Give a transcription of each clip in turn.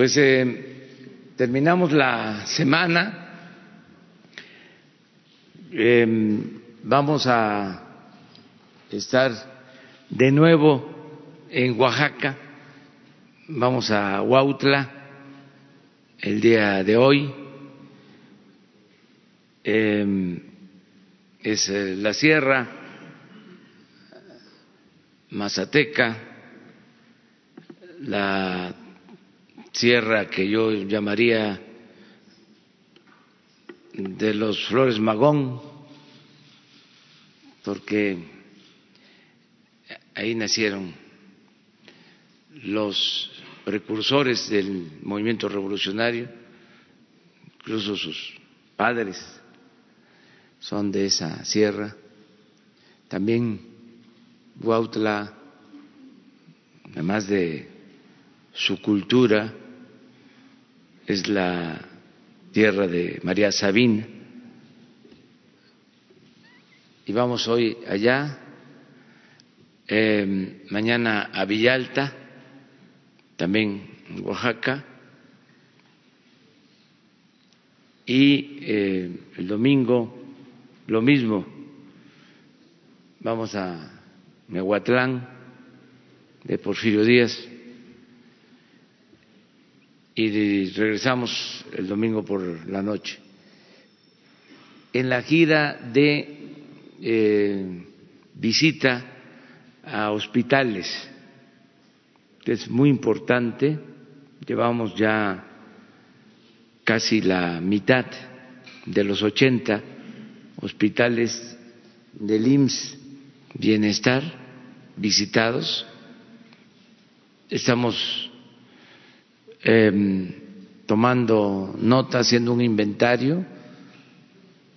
Pues eh, terminamos la semana. Eh, vamos a estar de nuevo en Oaxaca. Vamos a Huautla el día de hoy. Eh, es eh, la sierra mazateca, la sierra que yo llamaría de los Flores Magón, porque ahí nacieron los precursores del movimiento revolucionario, incluso sus padres son de esa sierra. También Huautla, además de su cultura, es la tierra de María Sabina. Y vamos hoy allá, eh, mañana a Villalta, también en Oaxaca, y eh, el domingo lo mismo, vamos a Mehuatlán de Porfirio Díaz y regresamos el domingo por la noche. En la gira de eh, visita a hospitales, es muy importante, llevamos ya casi la mitad de los 80 hospitales del IMSS Bienestar visitados. Estamos eh, tomando nota, haciendo un inventario,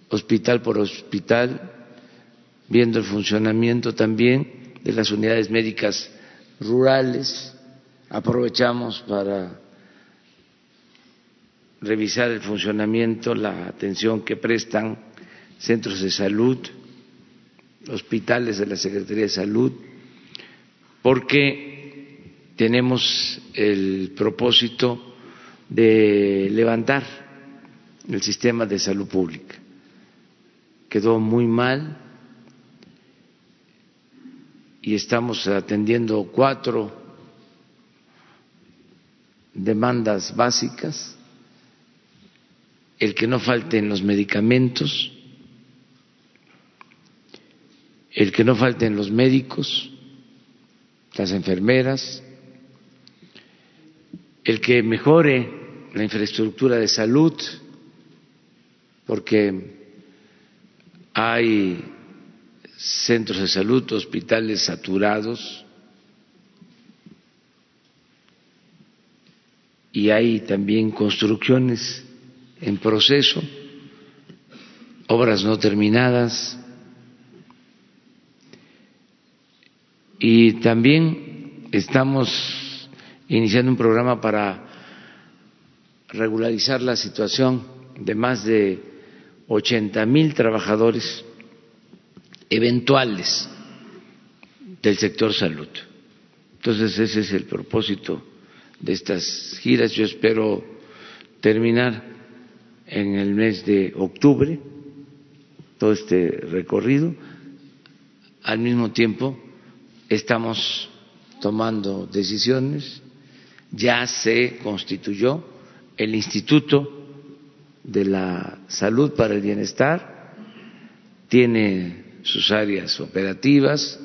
hospital por hospital, viendo el funcionamiento también de las unidades médicas rurales. Aprovechamos para revisar el funcionamiento, la atención que prestan centros de salud, hospitales de la Secretaría de Salud, porque tenemos el propósito de levantar el sistema de salud pública. Quedó muy mal y estamos atendiendo cuatro demandas básicas, el que no falten los medicamentos, el que no falten los médicos, las enfermeras, el que mejore la infraestructura de salud, porque hay centros de salud, hospitales saturados y hay también construcciones en proceso, obras no terminadas, Y también estamos iniciando un programa para regularizar la situación de más de 80 mil trabajadores eventuales del sector salud. Entonces ese es el propósito de estas giras. Yo espero terminar en el mes de octubre todo este recorrido. Al mismo tiempo estamos tomando decisiones, ya se constituyó el Instituto de la Salud para el Bienestar, tiene sus áreas operativas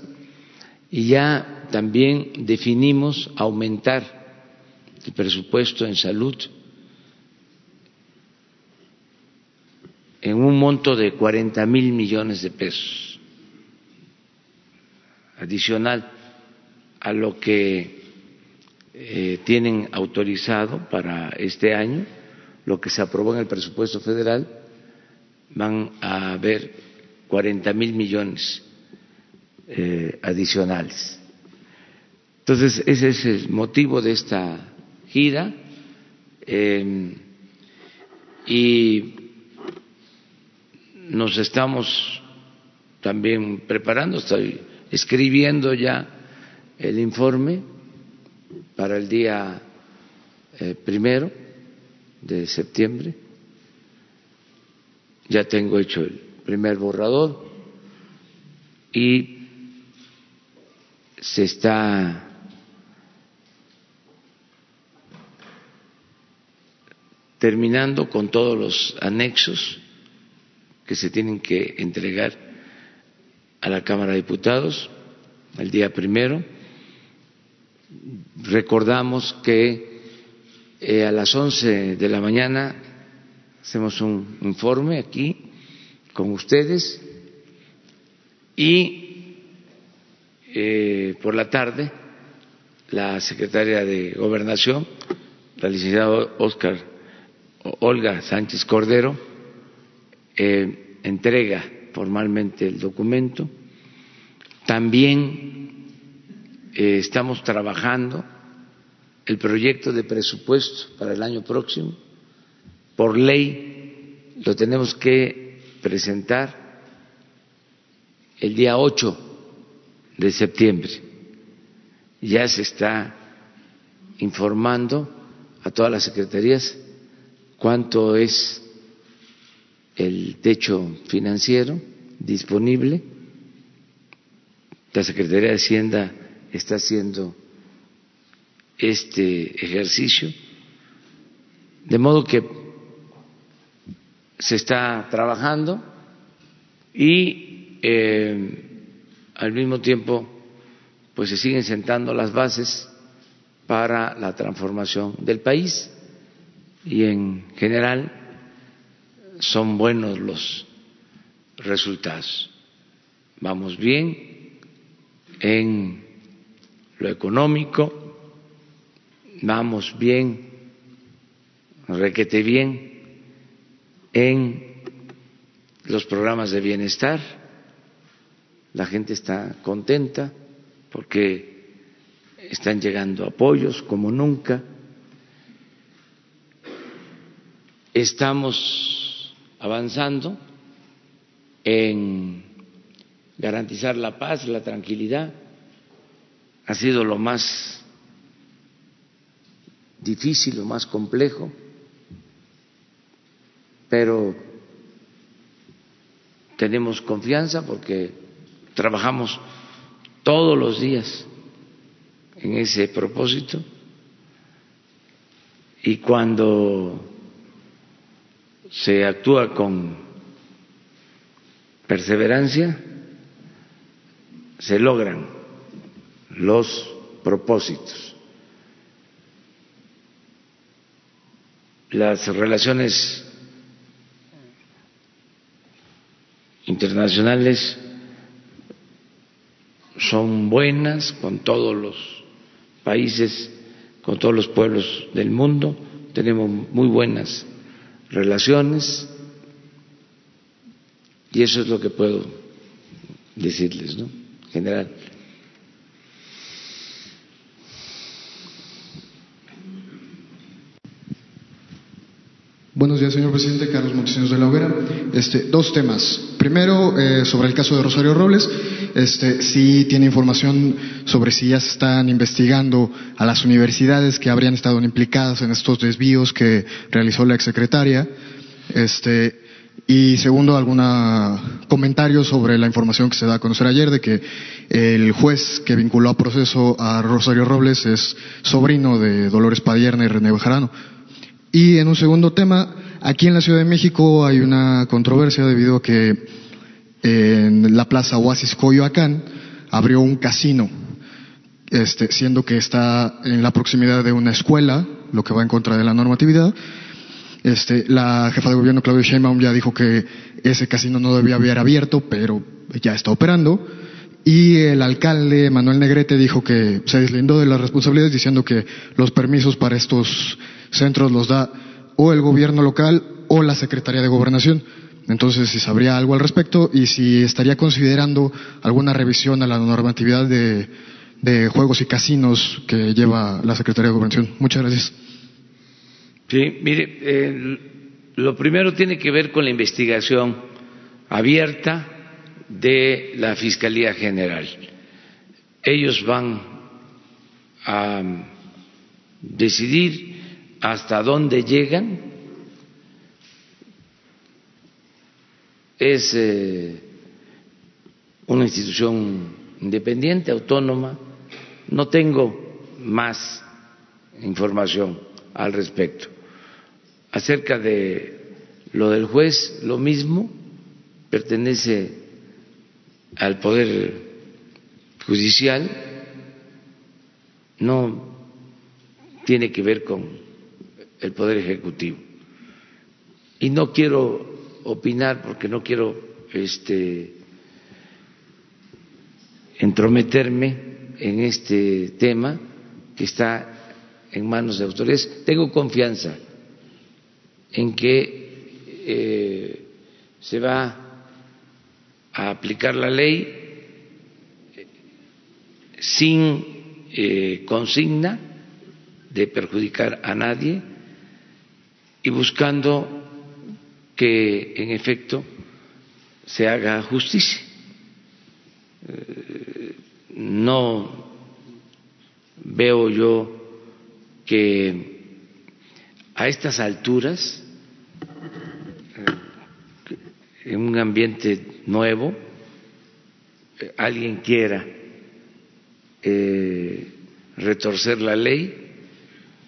y ya también definimos aumentar el presupuesto en salud en un monto de 40 mil millones de pesos adicional a lo que eh, tienen autorizado para este año, lo que se aprobó en el presupuesto federal, van a haber 40 mil millones eh, adicionales. Entonces, ese es el motivo de esta gira em, y nos estamos también preparando, estoy escribiendo ya el informe para el día eh, primero de septiembre. Ya tengo hecho el primer borrador y se está terminando con todos los anexos que se tienen que entregar a la Cámara de Diputados el día primero. Recordamos que eh, a las once de la mañana hacemos un informe aquí con ustedes y eh, por la tarde la secretaria de Gobernación, la licenciada Oscar Olga Sánchez Cordero, eh, entrega formalmente el documento. También eh, estamos trabajando el proyecto de presupuesto para el año próximo. Por ley lo tenemos que presentar el día 8 de septiembre. Ya se está informando a todas las secretarías cuánto es el techo financiero disponible. La Secretaría de Hacienda está haciendo este ejercicio, de modo que se está trabajando y eh, al mismo tiempo pues se siguen sentando las bases para la transformación del país y en general son buenos los resultados. Vamos bien en lo económico, vamos bien, requete bien en los programas de bienestar, la gente está contenta porque están llegando apoyos como nunca, estamos avanzando en garantizar la paz, la tranquilidad. Ha sido lo más difícil, lo más complejo, pero tenemos confianza porque trabajamos todos los días en ese propósito y cuando se actúa con perseverancia, se logran los propósitos. Las relaciones internacionales son buenas con todos los países, con todos los pueblos del mundo, tenemos muy buenas relaciones y eso es lo que puedo decirles, ¿no? General. Buenos días, señor presidente. Carlos Montesinos de la Hoguera. Este, dos temas. Primero, eh, sobre el caso de Rosario Robles. Este, si tiene información sobre si ya se están investigando a las universidades que habrían estado implicadas en estos desvíos que realizó la exsecretaria. Este, y segundo, algún comentario sobre la información que se da a conocer ayer de que el juez que vinculó a proceso a Rosario Robles es sobrino de Dolores Padierna y René Bejarano. Y en un segundo tema, aquí en la Ciudad de México hay una controversia debido a que en la Plaza Oasis Coyoacán abrió un casino, este, siendo que está en la proximidad de una escuela, lo que va en contra de la normatividad. Este, la jefa de gobierno Claudia Sheinbaum ya dijo que ese casino no debía haber abierto, pero ya está operando. Y el alcalde Manuel Negrete dijo que se deslindó de las responsabilidades diciendo que los permisos para estos centros los da o el gobierno local o la Secretaría de Gobernación. Entonces, si sabría algo al respecto y si estaría considerando alguna revisión a la normatividad de, juegos y casinos que lleva la Secretaría de Gobernación. Muchas gracias. Sí, mire, lo primero tiene que ver con la investigación abierta de la Fiscalía General. Ellos van a decidir hasta dónde llegan. Es eh, una institución independiente, autónoma. No tengo más información al respecto. Acerca de lo del juez, lo mismo, pertenece al Poder Judicial, no tiene que ver con el Poder Ejecutivo. Y no quiero opinar porque no quiero este, entrometerme en este tema que está en manos de autoridades. Tengo confianza en que eh, se va a aplicar la ley sin eh, consigna de perjudicar a nadie y buscando que en efecto se haga justicia. Eh, no veo yo que a estas alturas, eh, en un ambiente nuevo, eh, alguien quiera retorcer la ley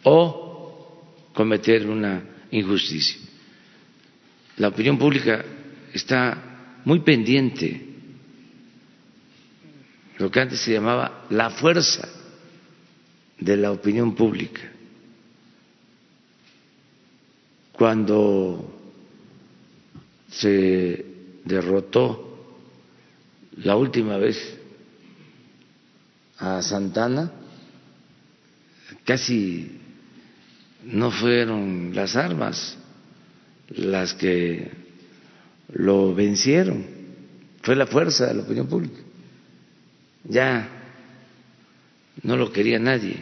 o cometer una injusticia. La opinión pública está muy pendiente, lo que antes se llamaba la fuerza de la opinión pública. Cuando se derrotó la última vez a Santana, casi no fueron las armas las que lo vencieron, fue la fuerza de la opinión pública. Ya no lo quería nadie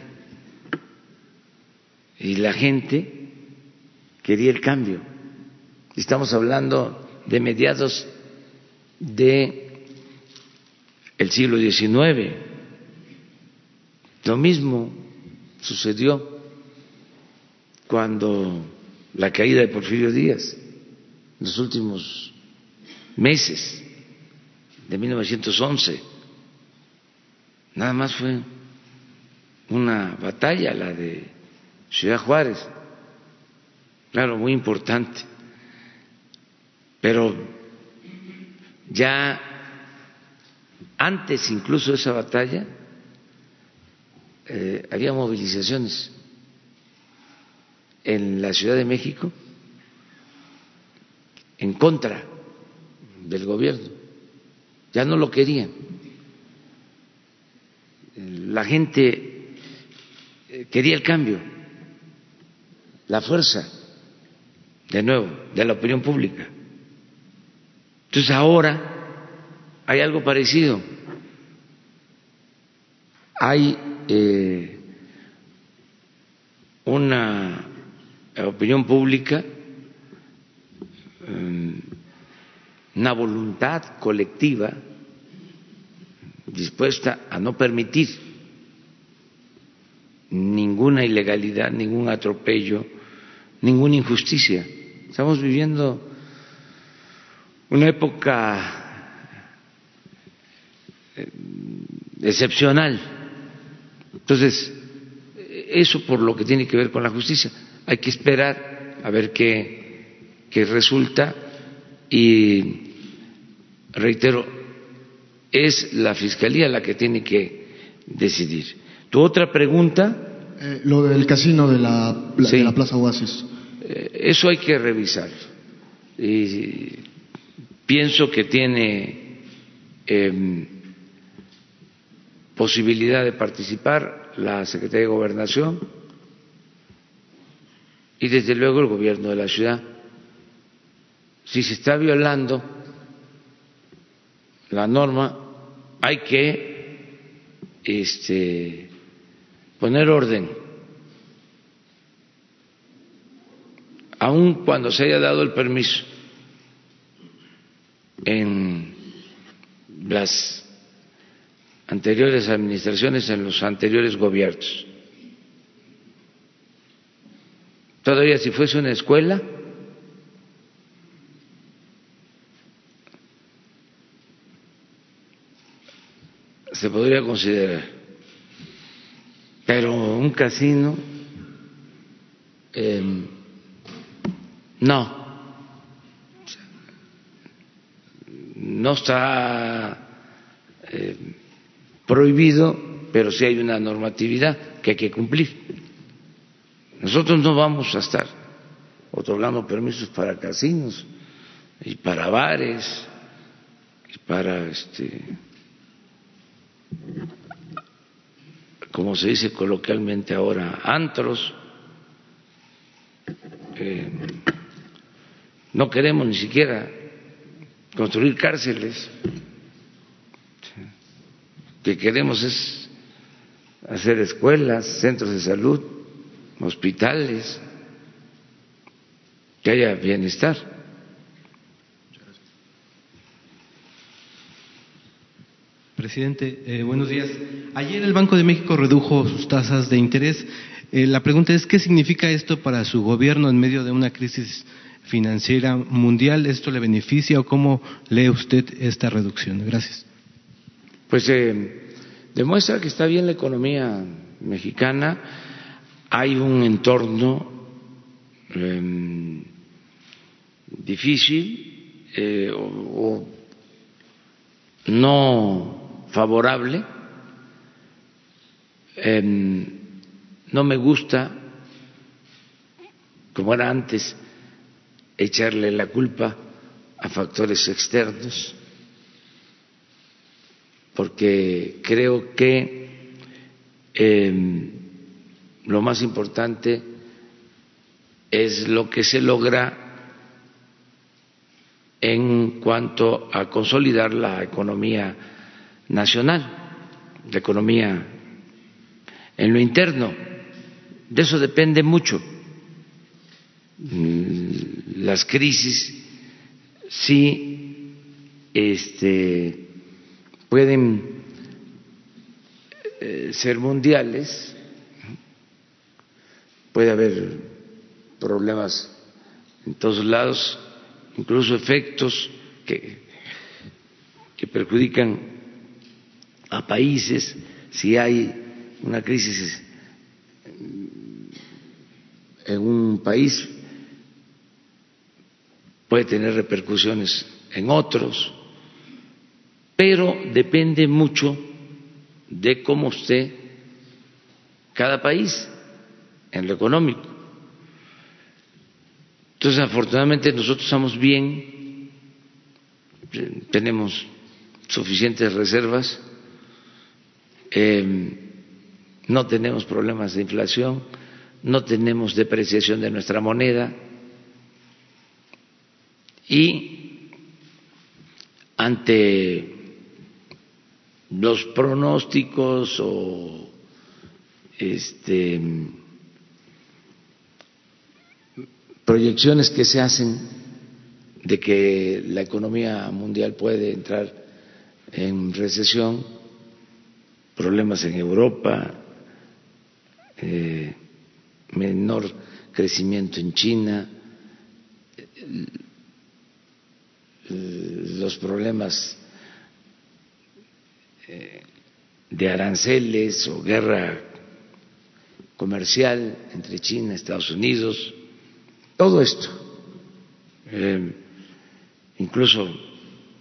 y la gente quería el cambio. Estamos hablando de mediados de el siglo XIX. Lo mismo sucedió cuando la caída de Porfirio Díaz, en los últimos meses de 1911. Nada más fue una batalla, la de Ciudad Juárez, claro, muy importante, pero ya antes incluso de esa batalla eh, había movilizaciones en la Ciudad de México en contra del gobierno, ya no lo querían. La gente eh, quería el cambio la fuerza, de nuevo, de la opinión pública. Entonces ahora hay algo parecido. Hay eh, una opinión pública, mm, una voluntad colectiva dispuesta a no permitir ninguna ilegalidad, ningún atropello, ninguna injusticia. Estamos viviendo una época eh, excepcional. Entonces, eso por lo que tiene que ver con la justicia. Hay que esperar a ver qué, qué resulta y, reitero, es la Fiscalía la que tiene que decidir. Tu otra pregunta eh, lo del casino de la, de la Plaza Oasis. Eh, eso hay que revisar. Y pienso que tiene em, posibilidad de participar la Secretaría de Gobernación y desde luego el gobierno de la ciudad. Si se está violando la norma, hay que este, poner orden, aun cuando se haya dado el permiso en las anteriores administraciones, en los anteriores gobiernos. Todavía si fuese una escuela, se podría considerar. Pero un casino, eh, no. No está eh, prohibido, pero sí hay una normatividad que hay que cumplir. Nosotros no vamos a estar otorgando permisos para casinos y para bares y para este como se dice coloquialmente ahora, antros. Eh, no queremos ni siquiera construir cárceles. Que queremos es hacer escuelas, centros de salud, hospitales, que haya bienestar. Presidente, eh, buenos días. Ayer el Banco de México redujo sus tasas de interés. Eh, la pregunta es, ¿qué significa esto para su gobierno en medio de una crisis financiera mundial? ¿Esto le beneficia o cómo lee usted esta reducción? Gracias. Pues eh, demuestra que está bien la economía mexicana. Hay un entorno em, difícil o no favorable. Em, no me gusta, como era antes, echarle la culpa a factores externos, porque creo que em, lo más importante es lo que se logra en cuanto a consolidar la economía nacional, la economía en lo interno. De eso depende mucho. Mm, las crisis sí este, pueden eh, ser mundiales, puede haber problemas en todos lados, incluso efectos que, que perjudican a países, si hay una crisis en un país, puede tener repercusiones en otros, pero depende mucho de cómo esté cada país en lo económico. Entonces, afortunadamente nosotros estamos bien, tenemos suficientes reservas eh, no tenemos problemas de inflación, no tenemos depreciación de nuestra moneda y ante los pronósticos o este, proyecciones que se hacen de que la economía mundial puede entrar en recesión, problemas en Europa, eh, menor crecimiento en China, los problemas eh, de aranceles o guerra comercial entre China y Estados Unidos, todo esto, eh, incluso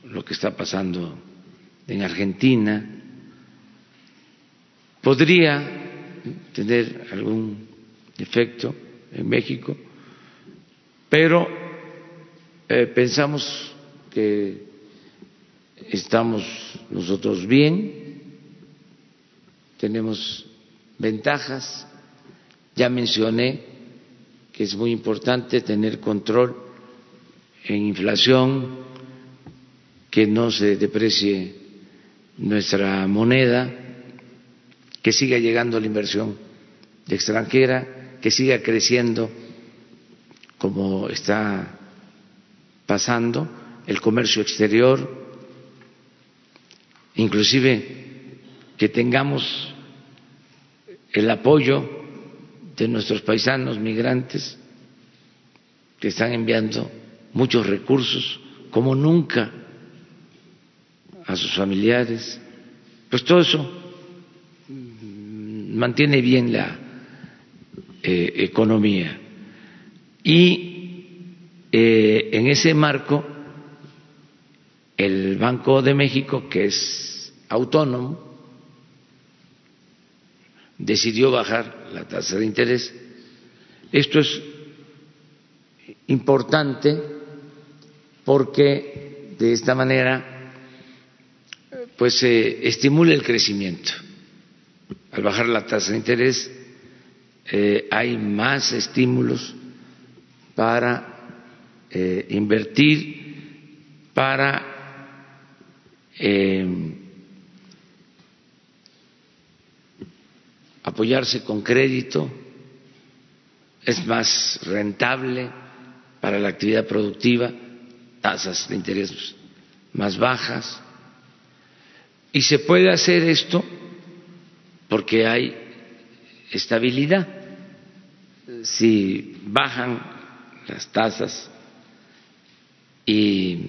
lo que está pasando en Argentina, podría tener algún efecto en México, pero eh, pensamos que estamos nosotros bien, tenemos ventajas, ya mencioné es muy importante tener control en inflación, que no se deprecie nuestra moneda, que siga llegando la inversión extranjera, que siga creciendo como está pasando el comercio exterior, inclusive que tengamos el apoyo de nuestros paisanos migrantes que están enviando muchos recursos, como nunca, a sus familiares. Pues todo eso mantiene bien la eh, economía. Y eh, en ese marco, el Banco de México, que es autónomo, decidió bajar la tasa de interés. Esto es importante porque de esta manera pues se estimula el crecimiento. Al bajar la tasa de interés eh, hay más estímulos para eh, invertir, para eh, apoyarse con crédito, es más rentable para la actividad productiva, tasas de interés más bajas. Y se puede hacer esto porque hay estabilidad. Si bajan las tasas y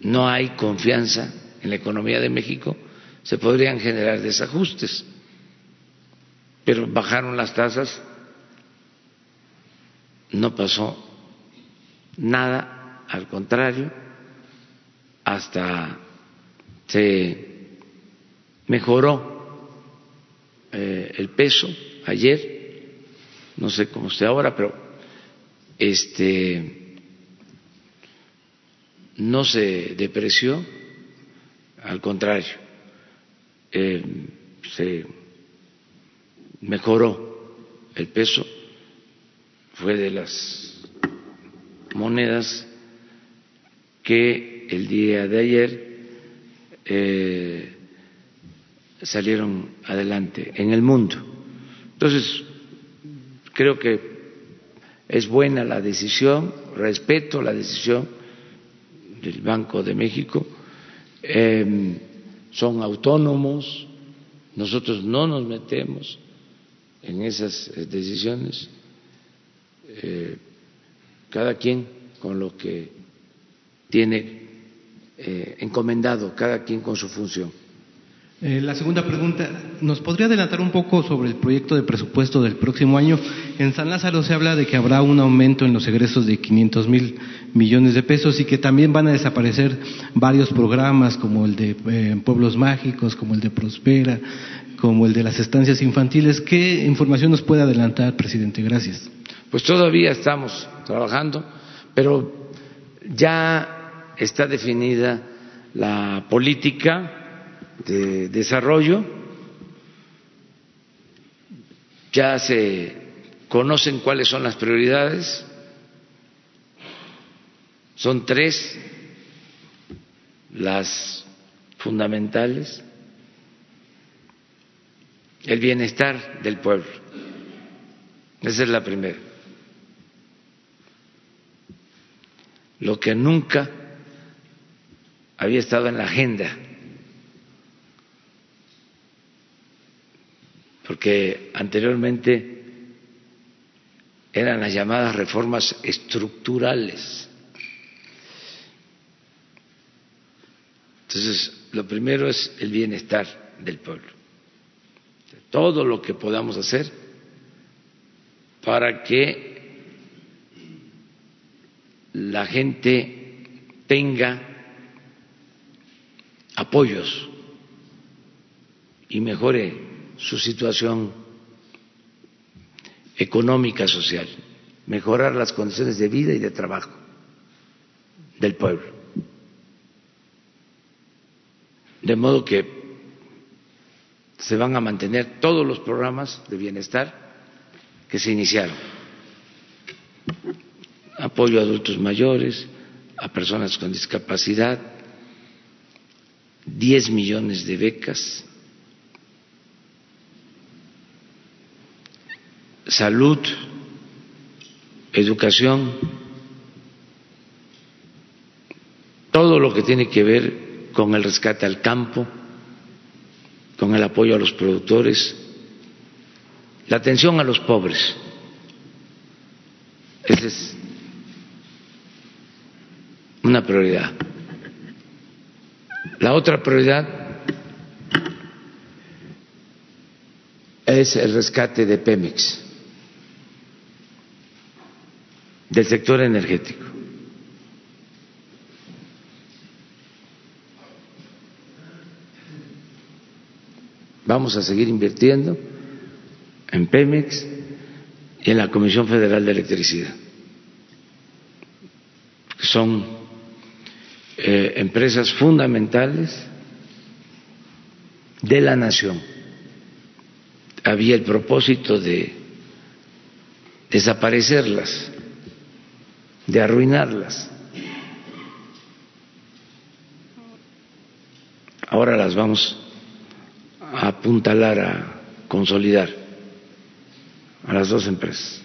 no hay confianza en la economía de México, se podrían generar desajustes. Pero bajaron las tasas, no pasó nada, al contrario, hasta se mejoró eh, el peso ayer, no sé cómo esté ahora, pero este no se depreció, al contrario, eh, se mejoró el peso, fue de las monedas que el día de ayer eh, salieron adelante en el mundo. Entonces, creo que es buena la decisión, respeto la decisión del Banco de México, em, son autónomos, nosotros no nos metemos en esas eh, decisiones, eh, cada quien con lo que tiene eh, encomendado, cada quien con su función. La segunda pregunta, ¿nos podría adelantar un poco sobre el proyecto de presupuesto del próximo año? En San Lázaro se habla de que habrá un aumento en los egresos de 500 mil millones de pesos y que también van a desaparecer varios programas como el de Pueblos Mágicos, como el de Prospera, como el de las estancias infantiles. ¿Qué información nos puede adelantar, presidente? Gracias. Pues todavía estamos trabajando, pero ya está definida la política de desarrollo, ya se conocen cuáles son las prioridades, son tres las fundamentales el bienestar del pueblo. Esa es la primera. Lo que nunca había estado en la agenda, porque anteriormente eran las llamadas reformas estructurales. Entonces, lo primero es el bienestar del pueblo todo lo que podamos hacer para que la gente tenga apoyos y mejore su situación económica, social, mejorar las condiciones de vida y de trabajo del pueblo. De modo que se van a mantener todos los programas de bienestar que se iniciaron. Apoyo a adultos mayores, a personas con discapacidad, 10 millones de becas, salud, educación, todo lo que tiene que ver con el rescate al campo con el apoyo a los productores, la atención a los pobres. Esa es una prioridad. La otra prioridad es el rescate de Pemex, del sector energético. Vamos a seguir invirtiendo en Pemex y en la Comisión Federal de Electricidad. Son eh, empresas fundamentales de la nación. Había el propósito de desaparecerlas, de arruinarlas. Ahora las vamos a apuntalar, a consolidar a las dos empresas.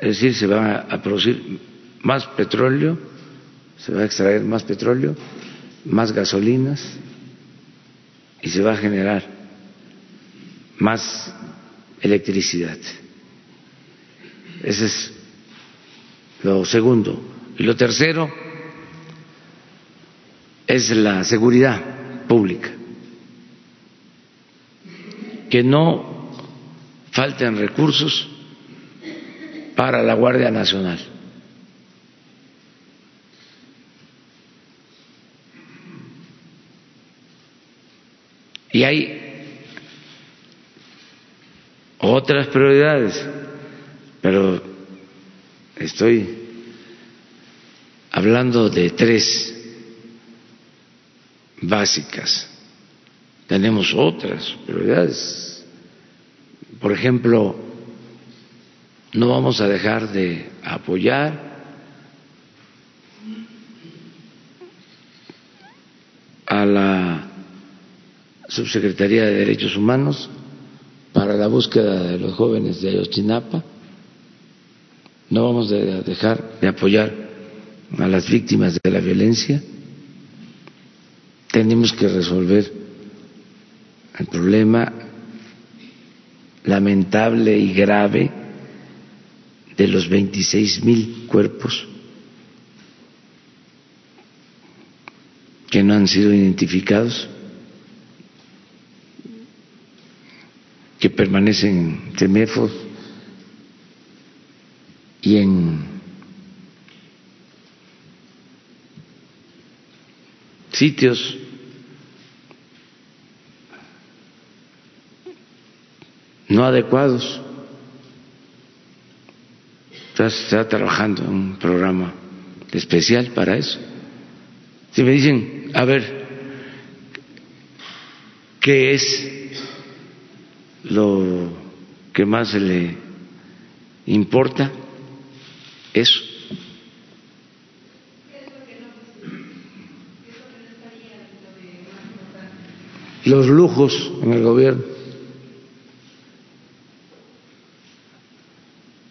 Es decir, se va a producir más petróleo, se va a extraer más petróleo, más gasolinas y se va a generar más electricidad. Ese es lo segundo. Y lo tercero es la seguridad pública. Que no falten recursos para la Guardia Nacional. Y hay otras prioridades, pero estoy hablando de tres básicas. Tenemos otras prioridades. Por ejemplo, no vamos a dejar de apoyar a la Subsecretaría de Derechos Humanos para la búsqueda de los jóvenes de Ayotzinapa. No vamos a dejar de apoyar a las víctimas de la violencia. Tenemos que resolver el problema lamentable y grave de los 26 mil cuerpos que no han sido identificados, que permanecen en y en sitios no adecuados. Está trabajando un programa especial para eso. Si me dicen, a ver, ¿qué es lo que más le importa? Eso. Los lujos en el gobierno.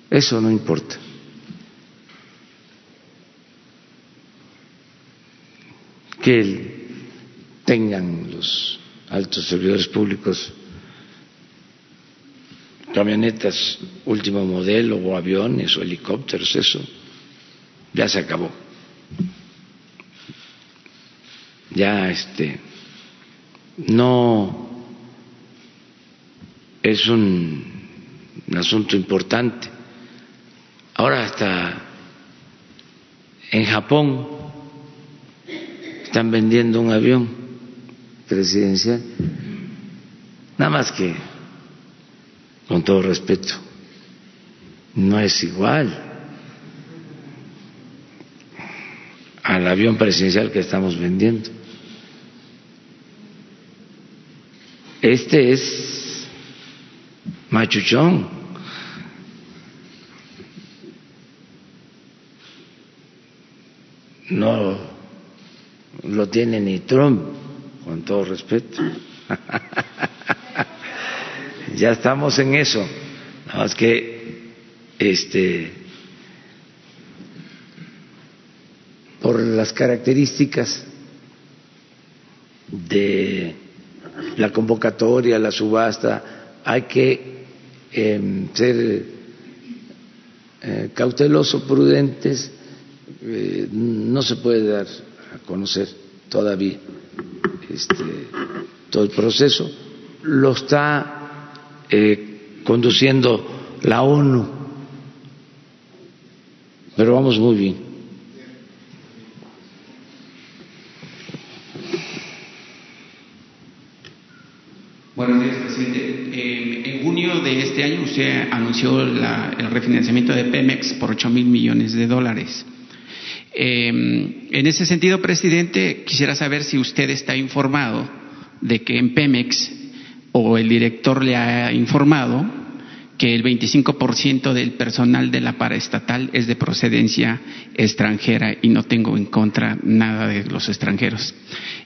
Eso no importa. Que tengan los altos servidores públicos camionetas último modelo o aviones o helicópteros, eso ya se acabó. Ya este no es un, un asunto importante Ahora hasta en Japón están vendiendo un avión presidencial. Nada más que, con todo respeto, no es igual al avión presidencial que estamos vendiendo. Este es machuchón. no lo tiene ni Trump, con todo respeto. ya estamos en eso. Nada más que este por las características de la convocatoria, la subasta, hay que em, ser eh, cauteloso, prudentes, eh, no se puede dar a conocer todavía este, todo el proceso, lo está eh, conduciendo la ONU, pero vamos muy bien. Buenos días, presidente. Eh, en junio de este año usted anunció la, el refinanciamiento de Pemex por 8 mil millones de dólares. Eh, en ese sentido, presidente, quisiera saber si usted está informado de que en Pemex o el director le ha informado que el 25% del personal de la paraestatal es de procedencia extranjera y no tengo en contra nada de los extranjeros.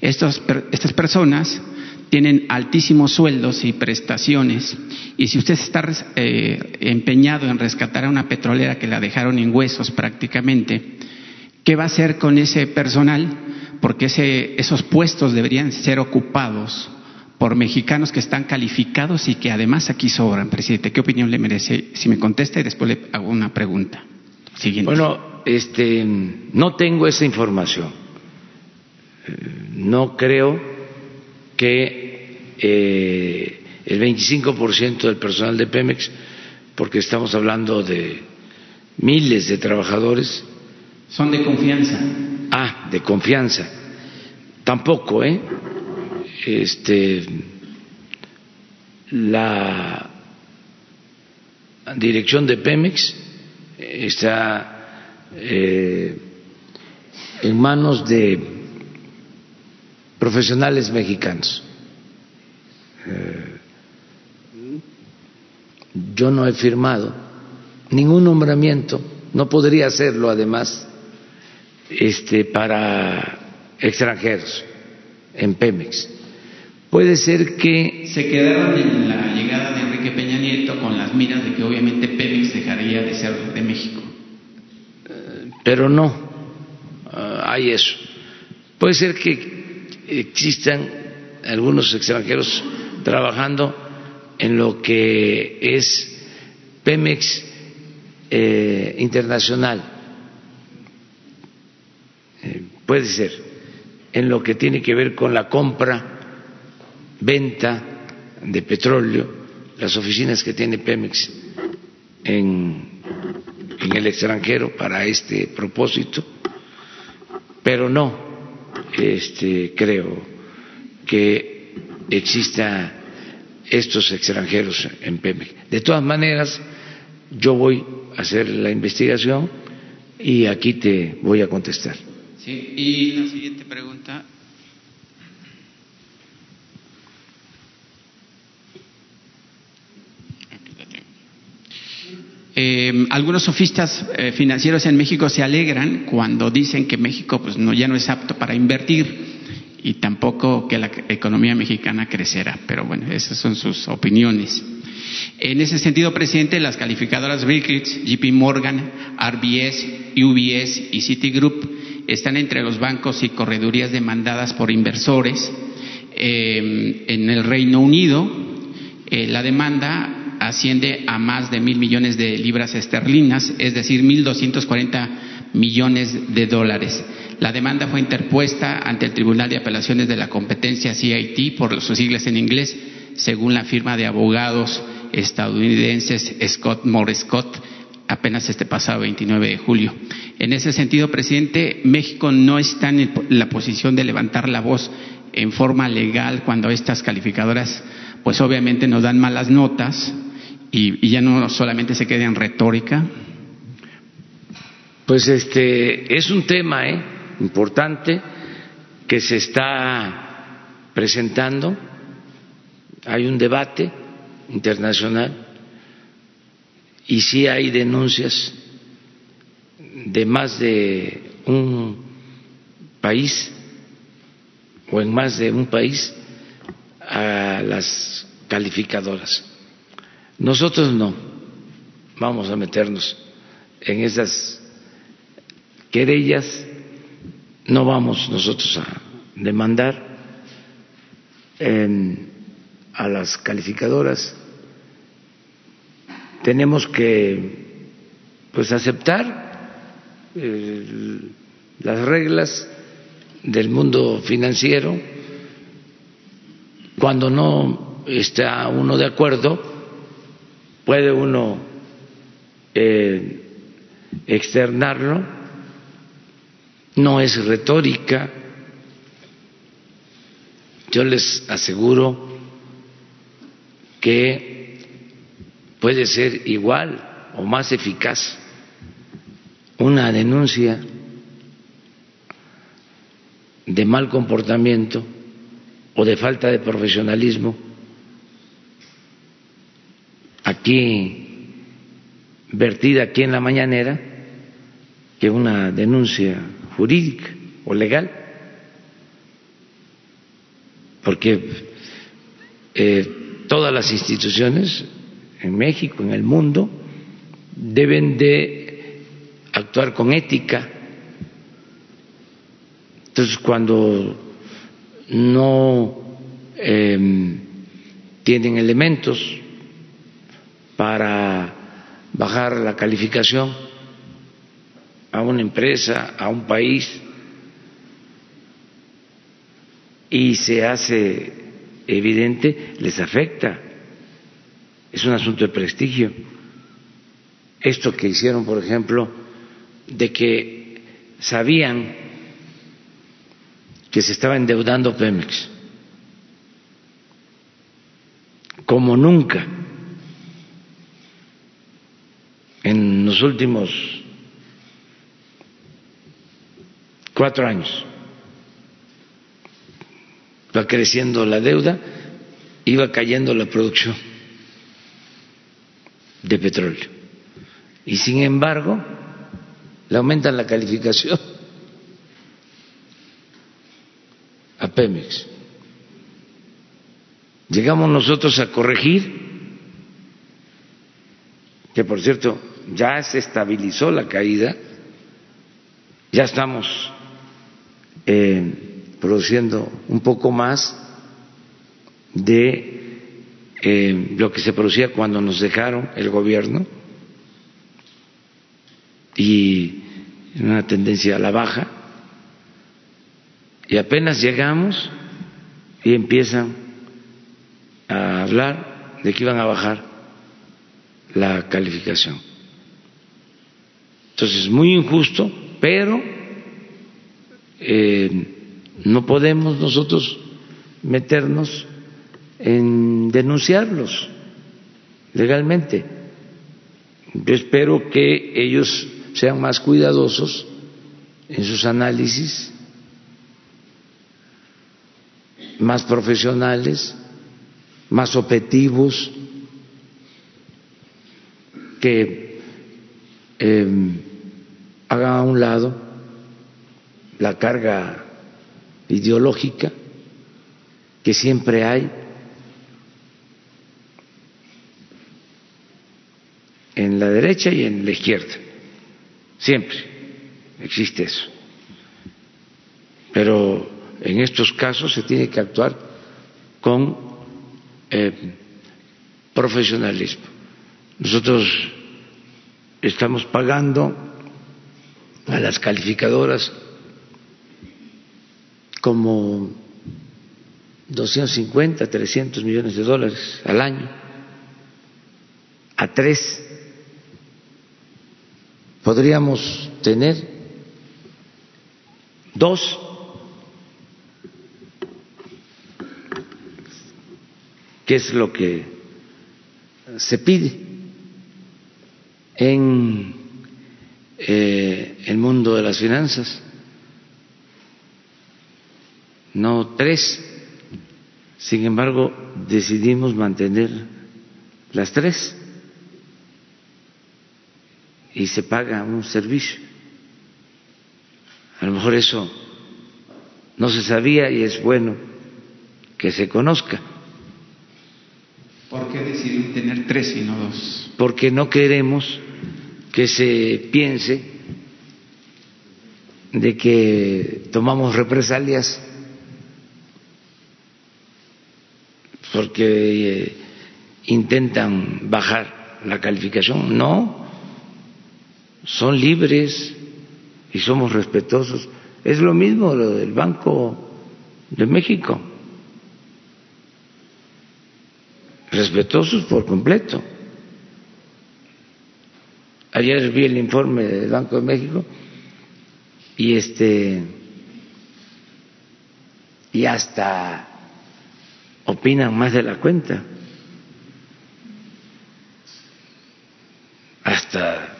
Estas personas tienen altísimos sueldos y prestaciones. Y si usted está eh, empeñado en rescatar a una petrolera que la dejaron en huesos prácticamente, ¿qué va a hacer con ese personal? Porque esos puestos deberían ser ocupados por mexicanos que están calificados y que además aquí sobran, presidente. ¿Qué opinión le merece? Si me contesta y después le hago una pregunta. Siguiente. Bueno, este, no tengo esa información. No creo que eh, el 25% del personal de Pemex, porque estamos hablando de miles de trabajadores. Son de confianza. Ah, de confianza. Tampoco, ¿eh? Este, la dirección de Pemex está eh, en manos de profesionales mexicanos. Eh, yo no he firmado ningún nombramiento, no podría hacerlo además este, para extranjeros en Pemex. Puede ser que... Se quedaron en la llegada de Enrique Peña Nieto con las miras de que obviamente Pemex dejaría de ser de México. Pero no, hay eso. Puede ser que existan algunos extranjeros trabajando en lo que es Pemex eh, Internacional. Eh, puede ser, en lo que tiene que ver con la compra, venta de petróleo, las oficinas que tiene Pemex en, en el extranjero para este propósito, pero no este, creo que exista estos extranjeros en Pemex. De todas maneras, yo voy a hacer la investigación y aquí te voy a contestar. Sí, y la siguiente pregunta Eh, algunos sofistas eh, financieros en México se alegran cuando dicen que México pues, no, ya no es apto para invertir y tampoco que la economía mexicana crecerá. Pero bueno, esas son sus opiniones. En ese sentido, presidente, las calificadoras Brickledge, JP Morgan, RBS, UBS y Citigroup están entre los bancos y corredurías demandadas por inversores eh, en el Reino Unido. la demanda asciende a más de mil millones de libras esterlinas, es decir, mil doscientos cuarenta millones de dólares. La demanda fue interpuesta ante el Tribunal de Apelaciones de la Competencia CIT por sus siglas en inglés, según la firma de abogados estadounidenses Scott Moore Scott, apenas este pasado 29 de julio. En ese sentido, presidente, México no está en la posición de levantar la voz en forma legal cuando estas calificadoras, pues obviamente nos dan malas notas y, ya no solamente se quede en retórica? Pues este es un tema ¿eh? importante que se está presentando. Hay un debate internacional y sí hay denuncias de más de un país o en más de un país a las calificadoras. Nosotros no vamos a meternos en esas querellas, no vamos nosotros a demandar a las calificadoras. Tenemos que pues aceptar eh, las reglas del mundo financiero. Cuando no está uno de acuerdo, puede uno eh, externarlo, no es retórica. Yo les aseguro que puede ser igual o más eficaz una denuncia de mal comportamiento o de falta de profesionalismo aquí vertida aquí en la mañanera que una denuncia jurídica o legal porque eh, todas las instituciones en México, en el mundo, deben de actuar con ética. Entonces, cuando no em, tienen elementos para bajar la calificación a una empresa, a un país, y se hace evidente, les afecta. Es un asunto de prestigio. Esto que hicieron, por ejemplo, de que sabían que se estaba endeudando Pemex, como nunca en los últimos cuatro años va creciendo la deuda, iba cayendo la producción de petróleo. Y sin embargo, le aumentan la calificación a Pemex. Llegamos nosotros a corregir, que por cierto ya se estabilizó la caída, ya estamos produciendo un poco más de eh, lo que se producía cuando nos dejaron el gobierno y una tendencia a la baja y apenas llegamos y empiezan a hablar de que iban a bajar la calificación. Entonces, muy injusto, pero eh, no podemos nosotros meternos en denunciarlos legalmente. Yo espero que ellos sean más cuidadosos en sus análisis, más profesionales, más objetivos, que eh, hagan a un lado la carga ideológica que siempre hay en la derecha y en la izquierda. Siempre existe eso. Pero en estos casos se tiene que actuar con eh, profesionalismo. Nosotros estamos pagando a las calificadoras como 250, 300 millones de dólares al año, a tres podríamos tener dos. Que es lo que se pide en eh, el mundo de las finanzas no tres. Sin embargo, decidimos mantener las tres y se paga un servicio. A lo mejor eso no se sabía y es bueno que se conozca. ¿Por qué decidieron tener tres y no dos? Porque no queremos que se piense de que tomamos represalias porque eh, intentan bajar la calificación. No, son libres y somos respetuosos. Es lo mismo lo del Banco de México. Respetuosos por completo. Ayer vi el informe del Banco de México y este y hasta opinan más de la cuenta. Hasta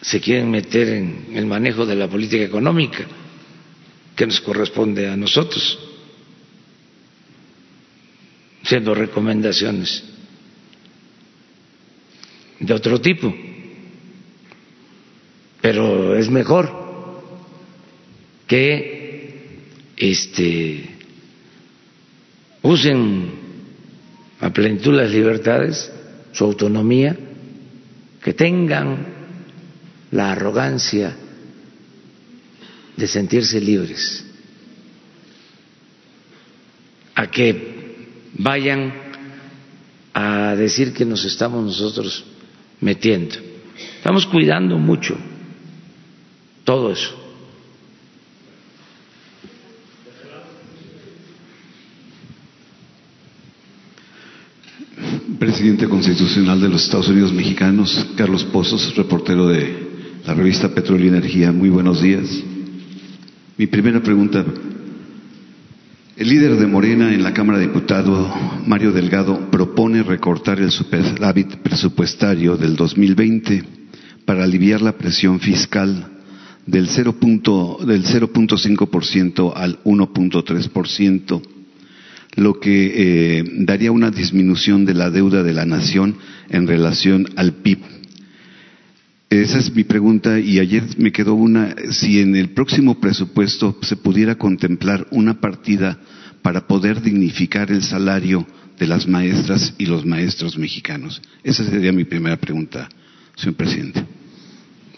se quieren meter en el manejo de la política económica que nos corresponde a nosotros, siendo recomendaciones de otro tipo. Pero es mejor que este usen a plenitud las libertades, su autonomía, que tengan la arrogancia de sentirse libres, a que vayan a decir que nos estamos nosotros metiendo. Estamos cuidando mucho todo eso. Presidente Constitucional de los Estados Unidos Mexicanos, Carlos Pozos, reportero de la revista Petróleo y Energía. Muy buenos días. Mi primera pregunta. El líder de Morena en la Cámara de Diputados, Mario Delgado, propone recortar el superávit presupuestario del 2020 para aliviar la presión fiscal del 0.5% al 1.3%, lo que eh, daría una disminución de la deuda de la nación en relación al PIB. Esa es mi pregunta y ayer me quedó una, si en el próximo presupuesto se pudiera contemplar una partida para poder dignificar el salario de las maestras y los maestros mexicanos. Esa sería mi primera pregunta, señor presidente.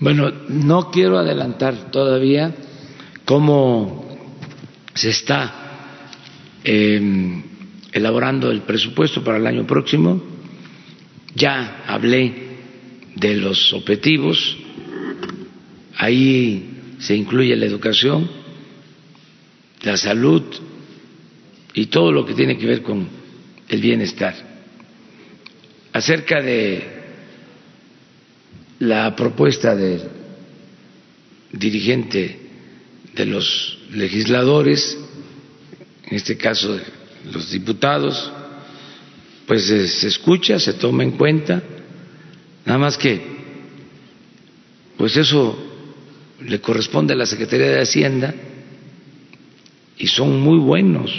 Bueno, no quiero adelantar todavía cómo se está em, elaborando el presupuesto para el año próximo. Ya hablé de los objetivos, ahí se incluye la educación, la salud y todo lo que tiene que ver con el bienestar. Acerca de la propuesta del dirigente de los legisladores, en este caso de los diputados, pues se escucha, se toma en cuenta, nada más que, pues eso le corresponde a la Secretaría de Hacienda y son muy buenos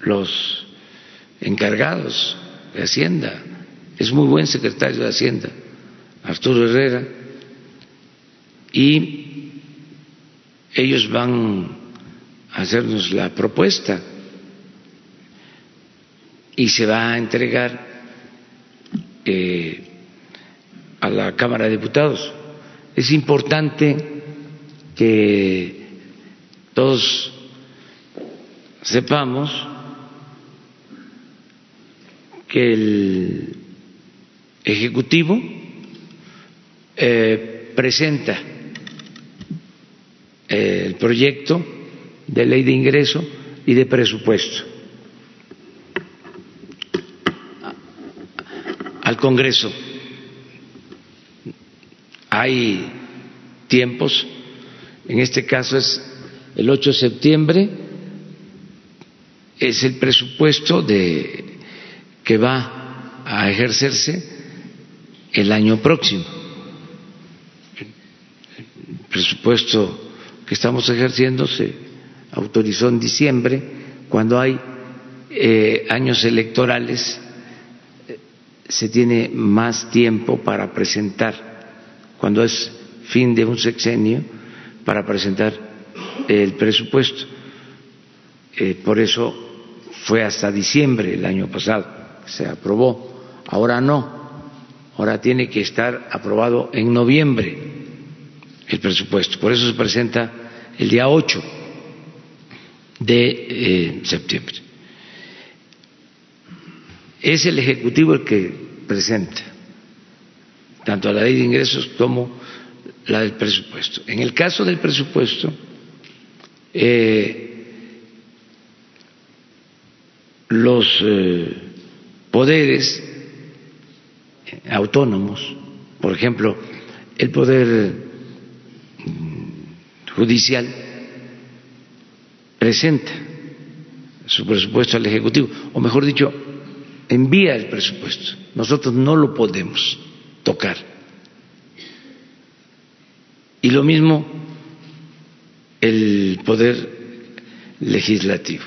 los encargados de Hacienda, es muy buen secretario de Hacienda Arturo Herrera, y ellos van a hacernos la propuesta y se va a entregar eh, a la Cámara de Diputados. Es importante que todos sepamos que el Ejecutivo eh, presenta eh, el proyecto de ley de ingreso y de presupuesto al Congreso. Hay tiempos, en este caso es el 8 de septiembre, es el presupuesto de, que va a ejercerse el año próximo. Presupuesto que estamos ejerciendo se autorizó en diciembre, cuando hay eh, años electorales eh, se tiene más tiempo para presentar, cuando es fin de un sexenio, para presentar el presupuesto. Eh, por eso fue hasta diciembre el año pasado que se aprobó, ahora no, ahora tiene que estar aprobado en noviembre el presupuesto. Por eso se presenta el día 8 de eh, septiembre. Es el Ejecutivo el que presenta tanto la ley de ingresos como la del presupuesto. En el caso del presupuesto, eh, los eh, poderes autónomos, por ejemplo, el poder mm, judicial presenta su presupuesto al Ejecutivo, o mejor dicho, envía el presupuesto. Nosotros no lo podemos tocar. Y lo mismo el poder legislativo.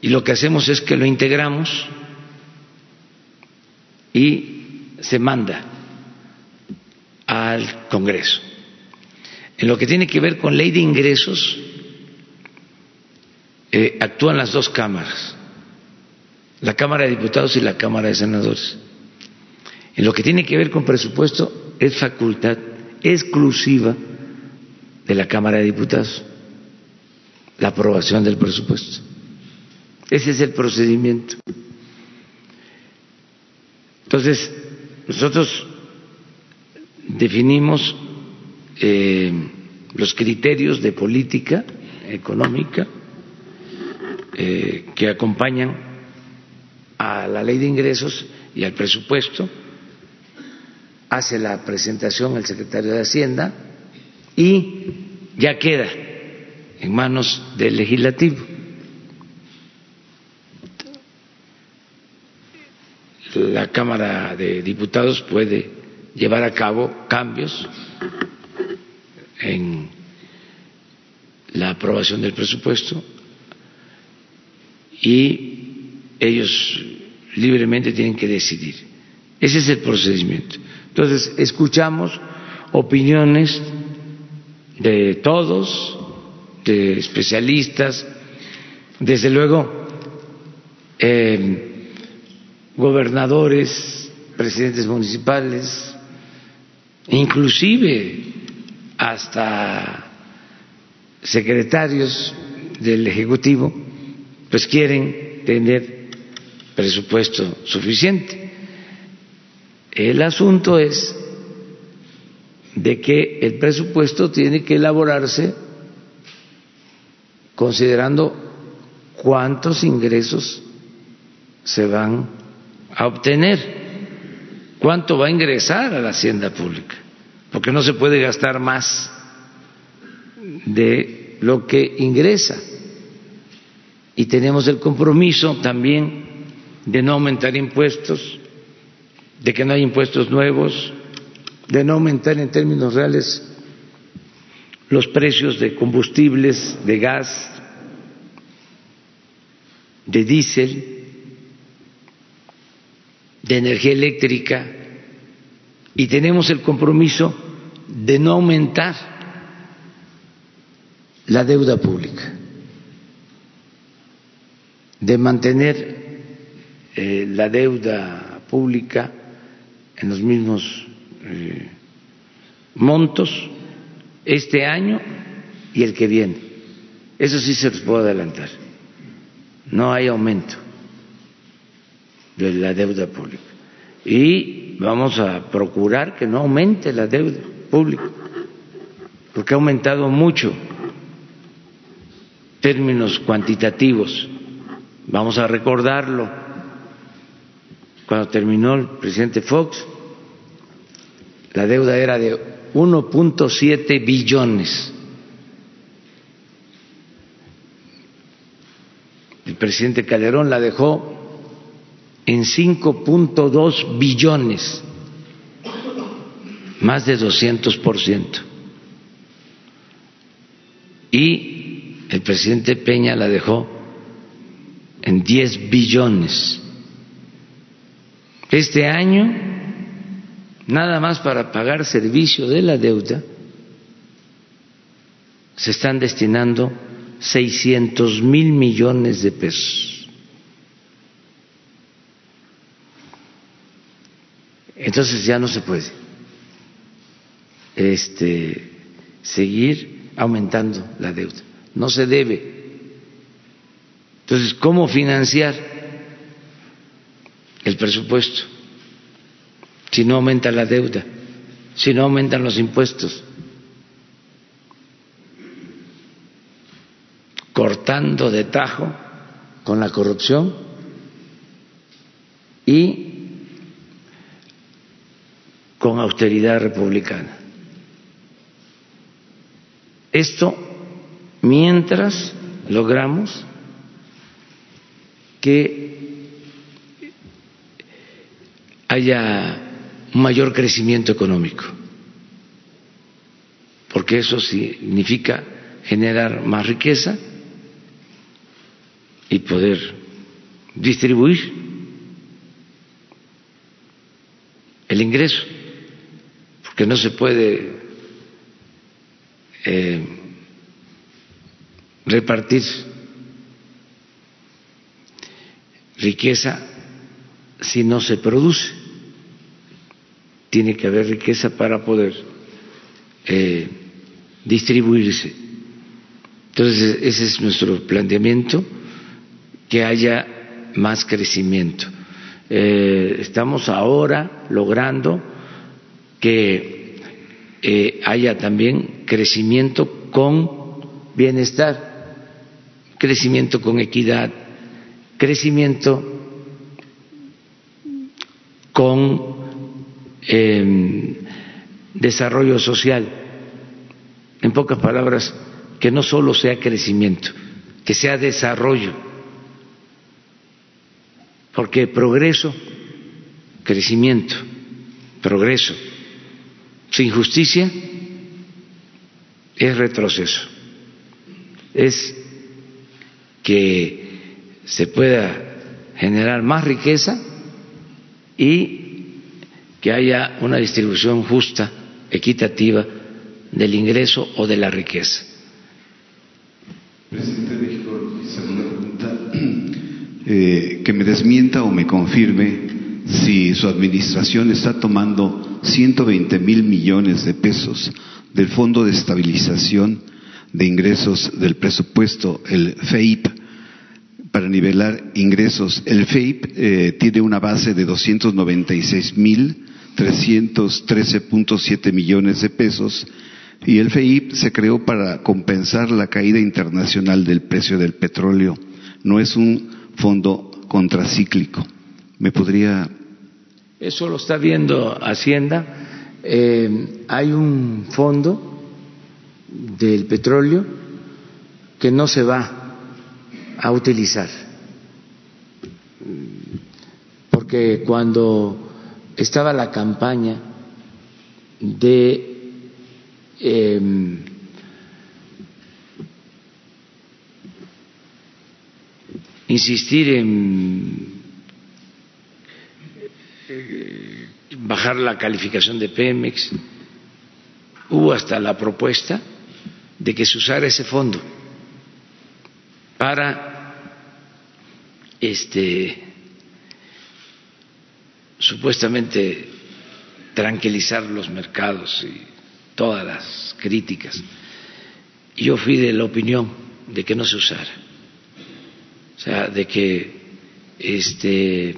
Y lo que hacemos es que lo integramos y se manda al Congreso. En lo que tiene que ver con ley de ingresos, eh, actúan las dos cámaras, la Cámara de Diputados y la Cámara de Senadores. En lo que tiene que ver con presupuesto, es facultad exclusiva de la Cámara de Diputados la aprobación del presupuesto. Ese es el procedimiento. Entonces, nosotros definimos eh, los criterios de política económica eh, que acompañan a la ley de ingresos y al presupuesto, hace la presentación el secretario de Hacienda y ya queda en manos del legislativo. La Cámara de Diputados puede llevar a cabo cambios en la aprobación del presupuesto y ellos libremente tienen que decidir. Ese es el procedimiento. Entonces, escuchamos opiniones de todos, de especialistas, desde luego eh, gobernadores, presidentes municipales, inclusive hasta secretarios del Ejecutivo, pues quieren tener presupuesto suficiente. El asunto es de que el presupuesto tiene que elaborarse considerando cuántos ingresos se van a obtener, cuánto va a ingresar a la hacienda pública, porque no se puede gastar más de lo que ingresa. Y tenemos el compromiso también de no aumentar impuestos, de que no hay impuestos nuevos, de no aumentar en términos reales los precios de combustibles, de gas, de diésel, de energía eléctrica y tenemos el compromiso de no aumentar la deuda pública, de mantener eh, la deuda pública en los mismos eh, montos este año y el que viene. Eso sí se los puedo adelantar. No hay aumento de la deuda pública. Y vamos a procurar que no aumente la deuda pública, porque ha aumentado mucho términos cuantitativos. Vamos a recordarlo. Cuando terminó el presidente Fox, la deuda era de 1.7 billones. El presidente Calderón la dejó en 5.2 billones, más de 200 por ciento. Y el presidente Peña la dejó en 10 billones. Este año, nada más para pagar servicio de la deuda, se están destinando 600 mil millones de pesos. Entonces ya no se puede este, seguir aumentando la deuda. No se debe. Entonces, ¿cómo financiar el presupuesto si no aumenta la deuda? si no aumentan los impuestos? Cortando de tajo con la corrupción y con austeridad republicana. Esto mientras logramos que haya un mayor crecimiento económico, porque eso significa generar más riqueza y poder distribuir el ingreso, porque no se puede eh, repartir riqueza si no se produce. Tiene que haber riqueza para poder eh, distribuirse. Entonces, ese es nuestro planteamiento, que haya más crecimiento. Eh, estamos ahora logrando que eh, haya también crecimiento con bienestar, crecimiento con equidad, crecimiento con em, desarrollo social. En pocas palabras, que no solo sea crecimiento, que sea desarrollo. Porque progreso, crecimiento, progreso, sin justicia es retroceso. Es que se pueda generar más riqueza y que haya una distribución justa, equitativa del ingreso o de la riqueza. Presidente de México, segunda pregunta, eh, que me desmienta o me confirme si su administración está tomando 120 mil millones de pesos del Fondo de Estabilización de Ingresos del Presupuesto, el FEIP, para nivelar ingresos. El FEIP eh, tiene una base de 296 mil 313.7 millones de pesos y el FEIP se creó para compensar la caída internacional del precio del petróleo. No es un fondo contracíclico. ¿Me podría...? Eso lo está viendo Hacienda. Eh, hay un fondo del petróleo que no se va a utilizar. Porque cuando estaba la campaña de eh, insistir en eh, bajar la calificación de Pemex, hubo hasta la propuesta de que se usara ese fondo para este supuestamente tranquilizar los mercados y todas las críticas. Yo fui de la opinión de que no se usara, o sea, de que este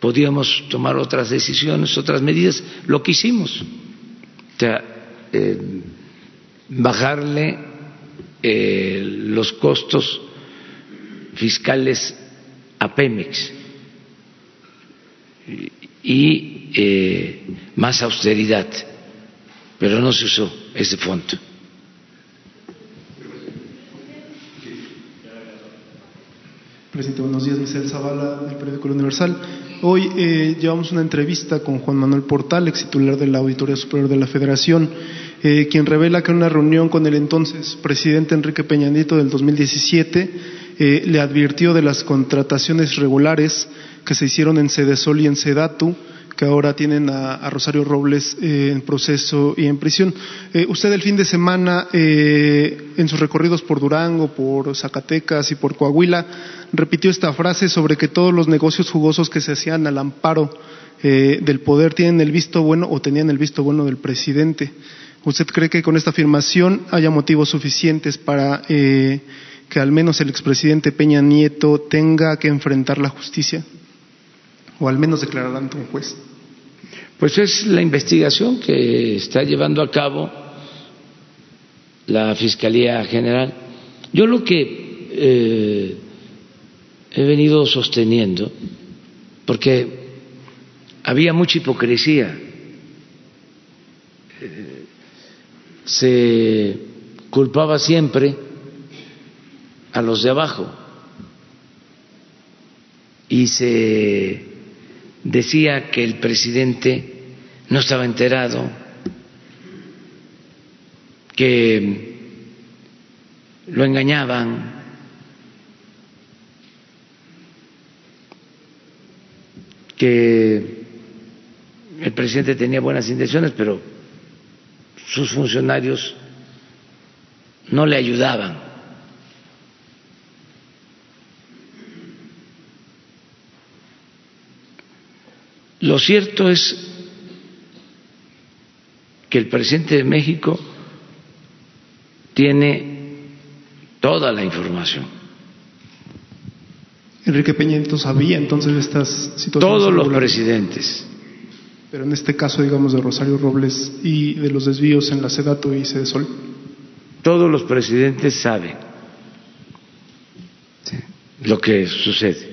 podíamos tomar otras decisiones, otras medidas, lo que hicimos, o sea, eh, bajarle eh, los costos fiscales a Pemex y eh, más austeridad, pero no se usó ese fondo. Presidente, buenos días. Michel Zavala, del periódico Universal. Hoy eh, llevamos una entrevista con Juan Manuel Portal, ex titular de la Auditoría Superior de la Federación, eh, quien revela que en una reunión con el entonces presidente Enrique Peña Nieto del 2017 eh, le advirtió de las contrataciones regulares que se hicieron en Sedesol y en Sedatu, que ahora tienen a, Rosario Robles eh, en proceso y en prisión. Eh, usted el fin de semana, eh, en sus recorridos por Durango, por Zacatecas y por Coahuila, repitió esta frase sobre que todos los negocios jugosos que se hacían al amparo del poder tienen el visto bueno o tenían el visto bueno del presidente. ¿Usted cree que con esta afirmación haya motivos suficientes para que al menos el expresidente Peña Nieto tenga que enfrentar la justicia? O al menos declarar ante un juez. Pues es la investigación que está llevando a cabo la Fiscalía General. Yo lo que eh, he venido sosteniendo, porque había mucha hipocresía, eh, se culpaba siempre a los de abajo y se decía que el presidente no estaba enterado, que lo engañaban, que el presidente tenía buenas intenciones, pero sus funcionarios no le ayudaban. Lo cierto es que el presidente de México tiene toda la información. Enrique Peña sabía entonces estas situaciones. Todos los presidentes. Pero en este caso, digamos, de Rosario Robles y de los desvíos en la Sedato y Sol. Todos los presidentes saben lo que sucede.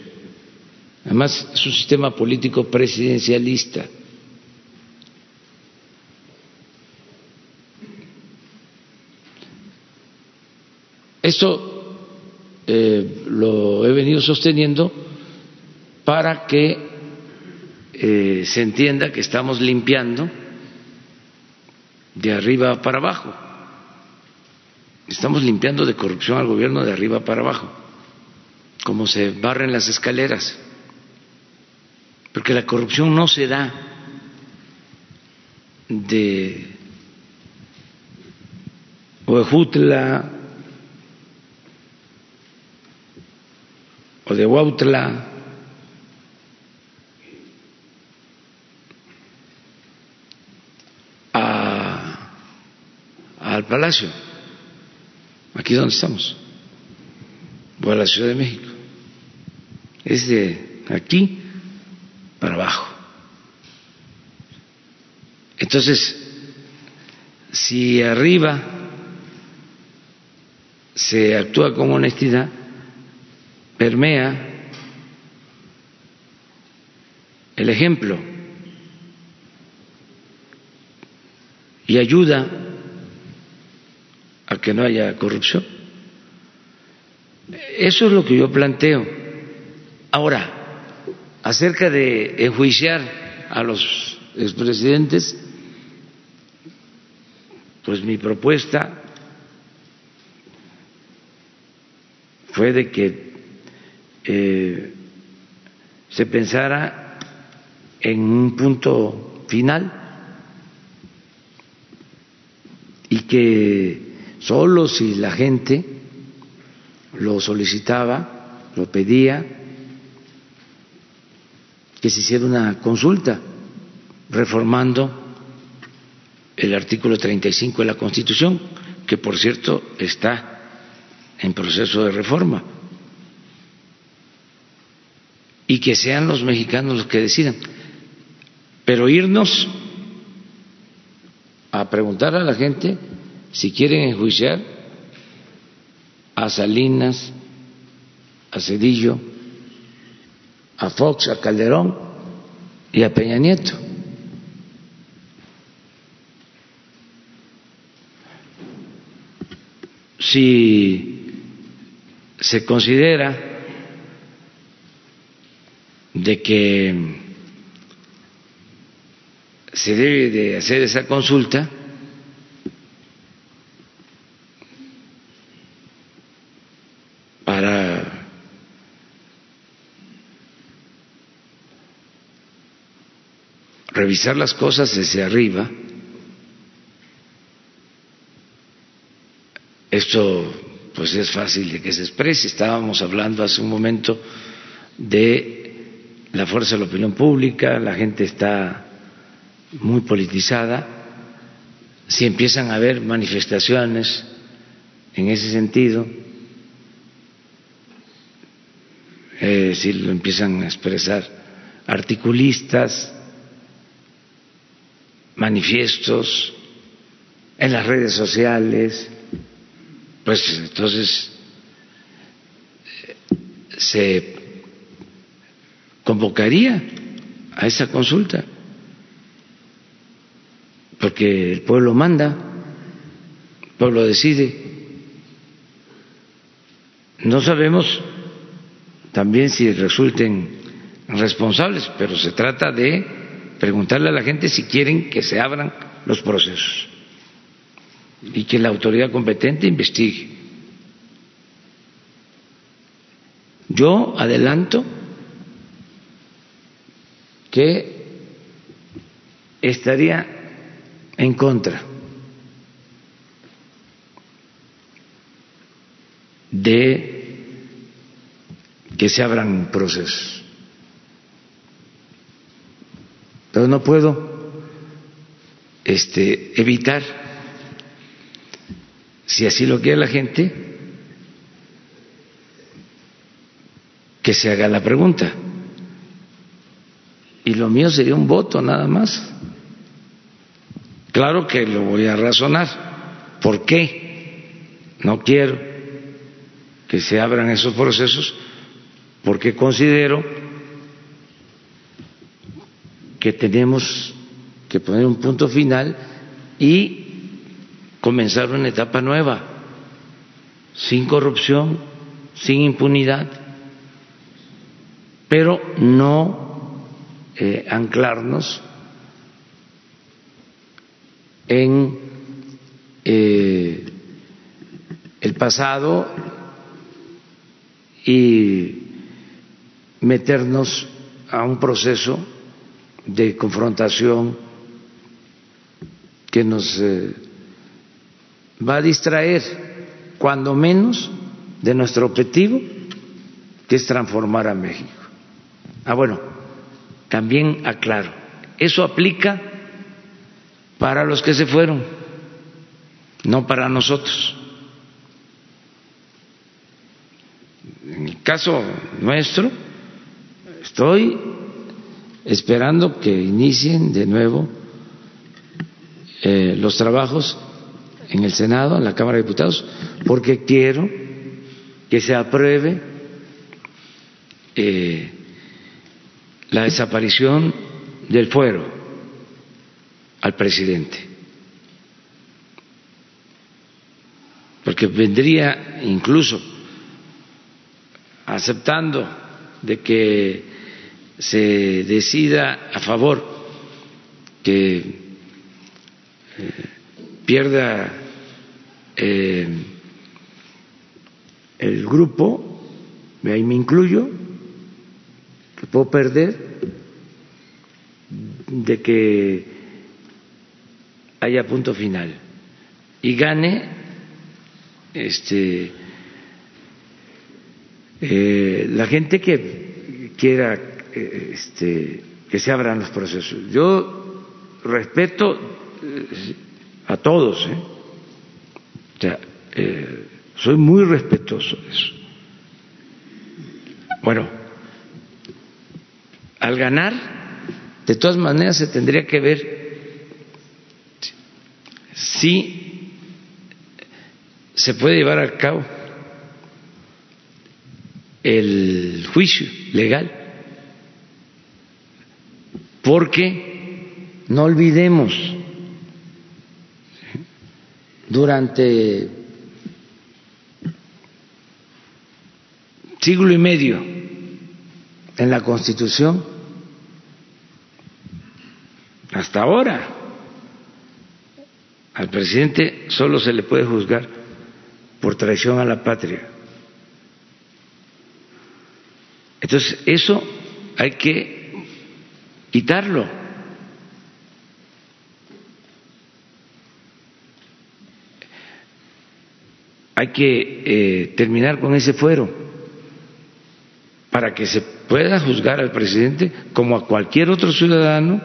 Además, es un sistema político presidencialista. Esto eh, lo he venido sosteniendo para que eh, se entienda que estamos limpiando de arriba para abajo. Estamos limpiando de corrupción al gobierno de arriba para abajo, como se barren las escaleras porque la corrupción no se da de Huejutla o de Huautla a, al Palacio, aquí donde estamos, o a la Ciudad de México. Es de aquí para abajo. Entonces, si arriba se actúa con honestidad, permea el ejemplo y ayuda a que no haya corrupción. Eso es lo que yo planteo. Ahora, acerca de enjuiciar a los expresidentes, pues mi propuesta fue de que eh, se pensara en un punto final y que solo si la gente lo solicitaba, lo pedía, que se hiciera una consulta reformando el artículo 35 de la Constitución, que por cierto está en proceso de reforma, y que sean los mexicanos los que decidan. Pero irnos a preguntar a la gente si quieren enjuiciar a Salinas, a Cedillo, a Fox, a Calderón y a Peña Nieto. Si se considera de que se debe de hacer esa consulta, revisar las cosas desde arriba, esto pues es fácil de que se exprese. Estábamos hablando hace un momento de la fuerza de la opinión pública, la gente está muy politizada. Si empiezan a haber manifestaciones en ese sentido, si lo empiezan a expresar articulistas, manifiestos, en las redes sociales, pues entonces se convocaría a esa consulta, porque el pueblo manda, el pueblo decide. No sabemos también si resulten responsables, pero se trata de preguntarle a la gente si quieren que se abran los procesos y que la autoridad competente investigue. Yo adelanto que estaría en contra de que se abran procesos. Pero no puedo este, evitar, si así lo quiere la gente, que se haga la pregunta. Y lo mío sería un voto nada más. Claro que lo voy a razonar. ¿Por qué? No quiero que se abran esos procesos porque considero que tenemos que poner un punto final y comenzar una etapa nueva, sin corrupción, sin impunidad pero no eh, anclarnos en eh, el pasado y meternos a un proceso de confrontación que nos eh, va a distraer cuando menos de nuestro objetivo que es transformar a México. Ah, bueno, también aclaro, eso aplica para los que se fueron, no para nosotros. En el caso nuestro, estoy esperando que inicien de nuevo eh, los trabajos en el Senado, en la Cámara de Diputados, porque quiero que se apruebe eh, la desaparición del fuero al presidente. Porque vendría incluso aceptando de que se decida a favor que eh, pierda eh, el grupo, ahí me incluyo, que puedo perder, de que haya punto final. Y gane este eh, la gente que quiera este, que se abran los procesos. Yo respeto eh, a todos, o sea, soy muy respetuoso de eso. Bueno, al ganar, de todas maneras se tendría que ver si se puede llevar a cabo el juicio legal, porque no olvidemos, durante siglo y medio en la Constitución hasta ahora al presidente solo se le puede juzgar por traición a la patria. Entonces, eso hay que quitarlo. Hay que eh, terminar con ese fuero para que se pueda juzgar al presidente como a cualquier otro ciudadano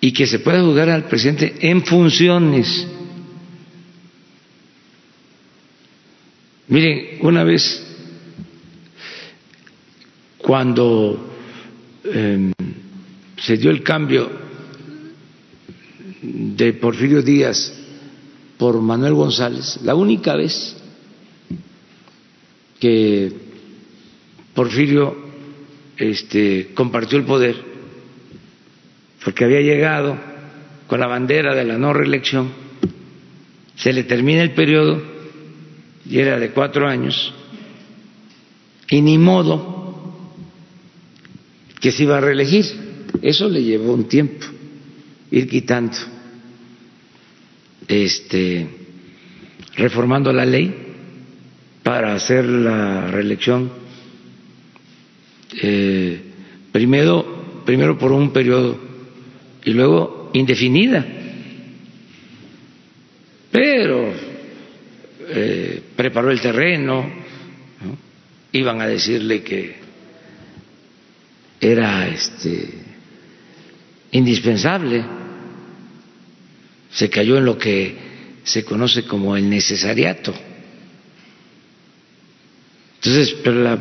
y que se pueda juzgar al presidente en funciones. Miren, una vez cuando em, se dio el cambio de Porfirio Díaz por Manuel González, la única vez que Porfirio este, compartió el poder, porque había llegado con la bandera de la no reelección, se le termina el periodo y era de cuatro años, y ni modo que se iba a reelegir. Eso le llevó un tiempo ir quitando, este, reformando la ley para hacer la reelección eh, primero, primero por un periodo y luego indefinida. Pero eh, preparó el terreno, iban a decirle que era este indispensable, se cayó en lo que se conoce como el necesariato. Entonces, pero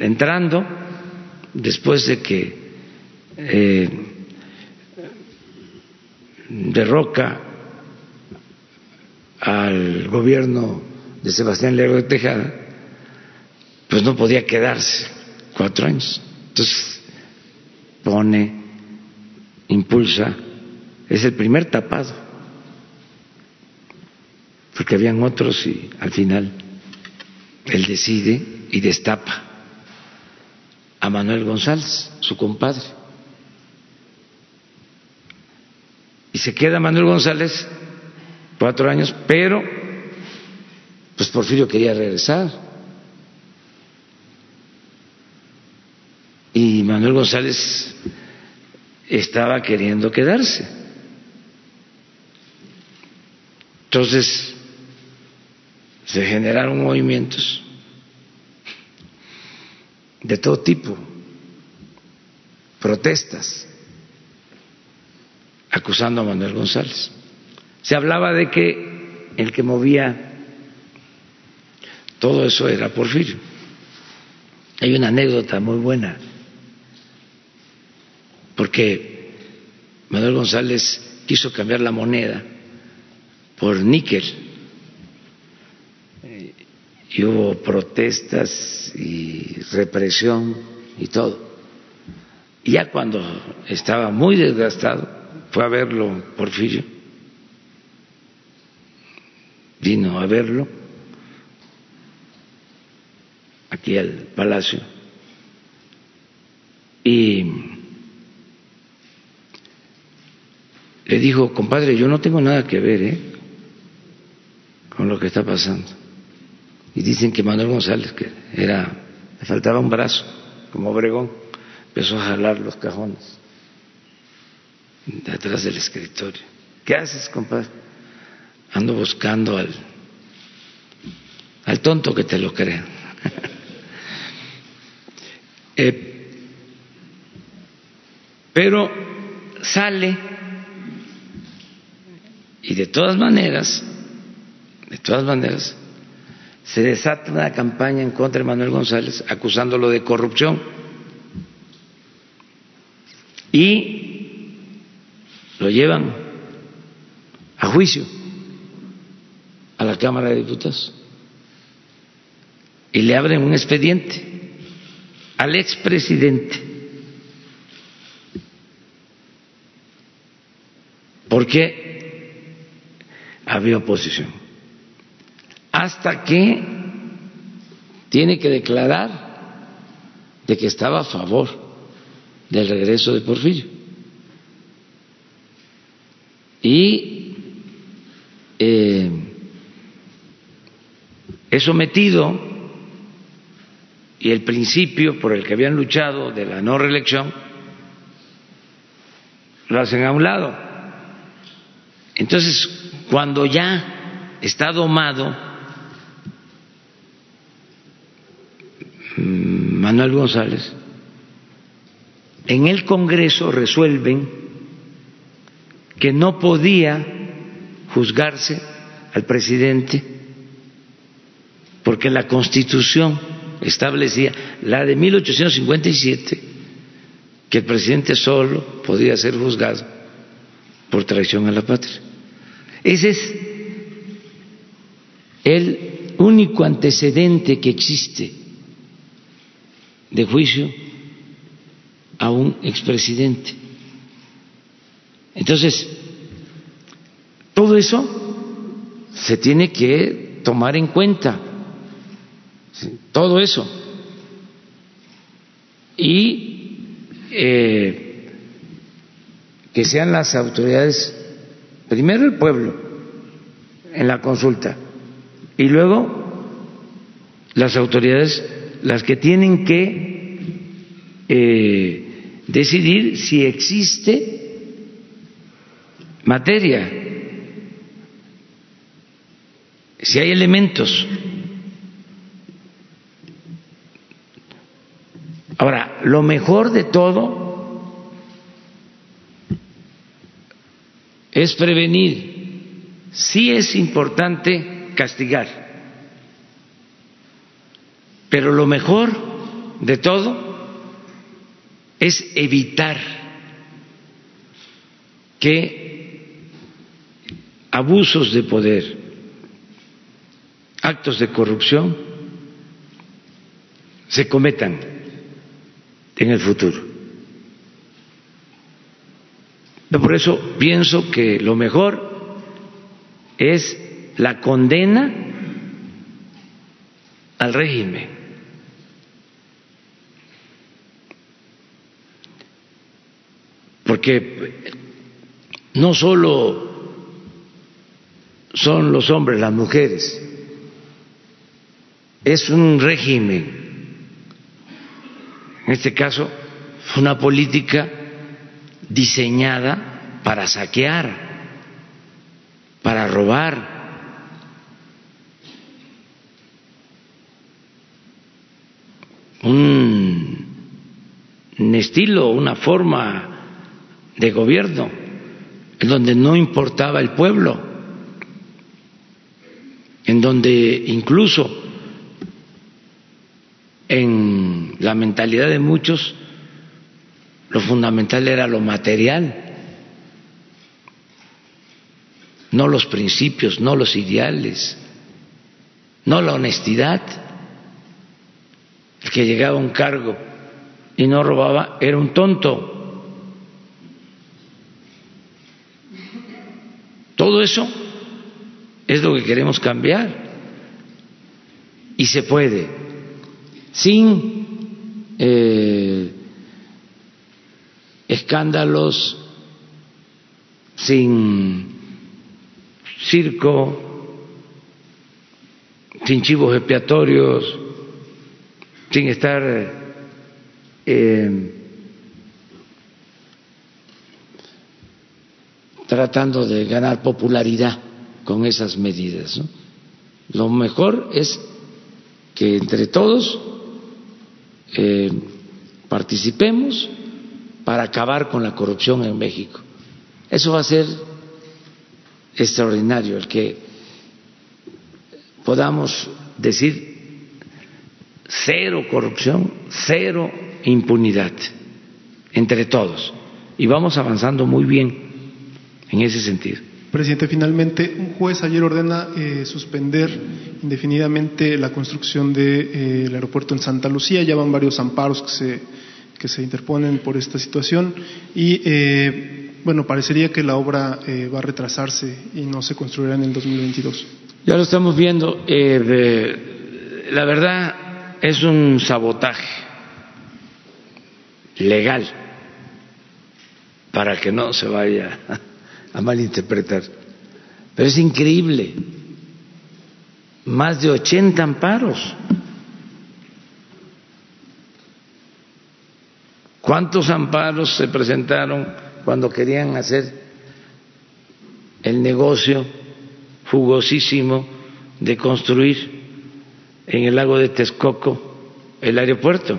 entrando, después de que eh, derroca al gobierno de Sebastián Lerdo de Tejada, pues no podía quedarse cuatro años. Entonces pone, impulsa, es el primer tapado, porque habían otros y al final él decide y destapa a Manuel González, su compadre. Y se queda Manuel González cuatro años, pero pues Porfirio quería regresar. Y Manuel González estaba queriendo quedarse. Entonces se generaron movimientos de todo tipo, protestas, acusando a Manuel González. Se hablaba de que el que movía todo eso era Porfirio. Hay una anécdota muy buena, porque Manuel González quiso cambiar la moneda por níquel. Y hubo protestas y represión y todo. Ya cuando estaba muy desgastado, fue a verlo Porfirio, vino a verlo aquí al palacio. Y le dijo, compadre, yo no tengo nada que ver ¿eh? con lo que está pasando y dicen que Manuel González, que era, le faltaba un brazo, como Obregón, empezó a jalar los cajones de atrás del escritorio. ¿Qué haces, compadre? Ando buscando al, al tonto que te lo crea. eh, pero sale y de todas maneras, de todas maneras, se desata una campaña en contra de Manuel González acusándolo de corrupción. Y lo llevan a juicio a la Cámara de Diputados. Y le abren un expediente al expresidente. Porque había oposición hasta que tiene que declarar de que estaba a favor del regreso de Porfirio. Y eh, es sometido y el principio por el que habían luchado de la no reelección lo hacen a un lado. Entonces, cuando ya está domado Manuel González, en el Congreso resuelven que no podía juzgarse al presidente porque la Constitución establecía, la de 1857, que el presidente solo podía ser juzgado por traición a la patria. Ese es el único antecedente que existe de juicio a un expresidente. Entonces, todo eso se tiene que tomar en cuenta, todo eso. Y eh, que sean las autoridades, primero el pueblo, en la consulta, y luego las autoridades las que tienen que eh, decidir si existe materia, si hay elementos. Ahora, lo mejor de todo es prevenir. Sí es importante castigar, pero lo mejor de todo es evitar que abusos de poder, actos de corrupción se cometan en el futuro. Por eso pienso que lo mejor es la condena al régimen. Porque no solo son los hombres, las mujeres. Es un régimen, en este caso, una política diseñada para saquear, para robar. Un, un estilo, una forma de gobierno en donde no importaba el pueblo en donde incluso en la mentalidad de muchos lo fundamental era lo material, no los principios, no los ideales, no la honestidad. El que llegaba a un cargo y no robaba era un tonto. Todo eso es lo que queremos cambiar. Y se puede, sin eh, escándalos, sin circo, sin chivos expiatorios, sin estar eh, tratando de ganar popularidad con esas medidas. Lo mejor es que entre todos eh, participemos para acabar con la corrupción en México. Eso va a ser extraordinario, el que podamos decir cero corrupción, cero impunidad entre todos. Y vamos avanzando muy bien en ese sentido. Presidente, finalmente, un juez ayer ordena eh, suspender indefinidamente la construcción del de, eh, aeropuerto en Santa Lucía. Ya van varios amparos que se, que se interponen por esta situación y, eh, bueno, parecería que la obra va a retrasarse y no se construirá en el 2022. Ya lo estamos viendo. la verdad es un sabotaje legal para que no se vaya a malinterpretar. Pero es increíble. Más de 80 amparos. ¿Cuántos amparos se presentaron cuando querían hacer el negocio jugosísimo de construir en el lago de Texcoco el aeropuerto?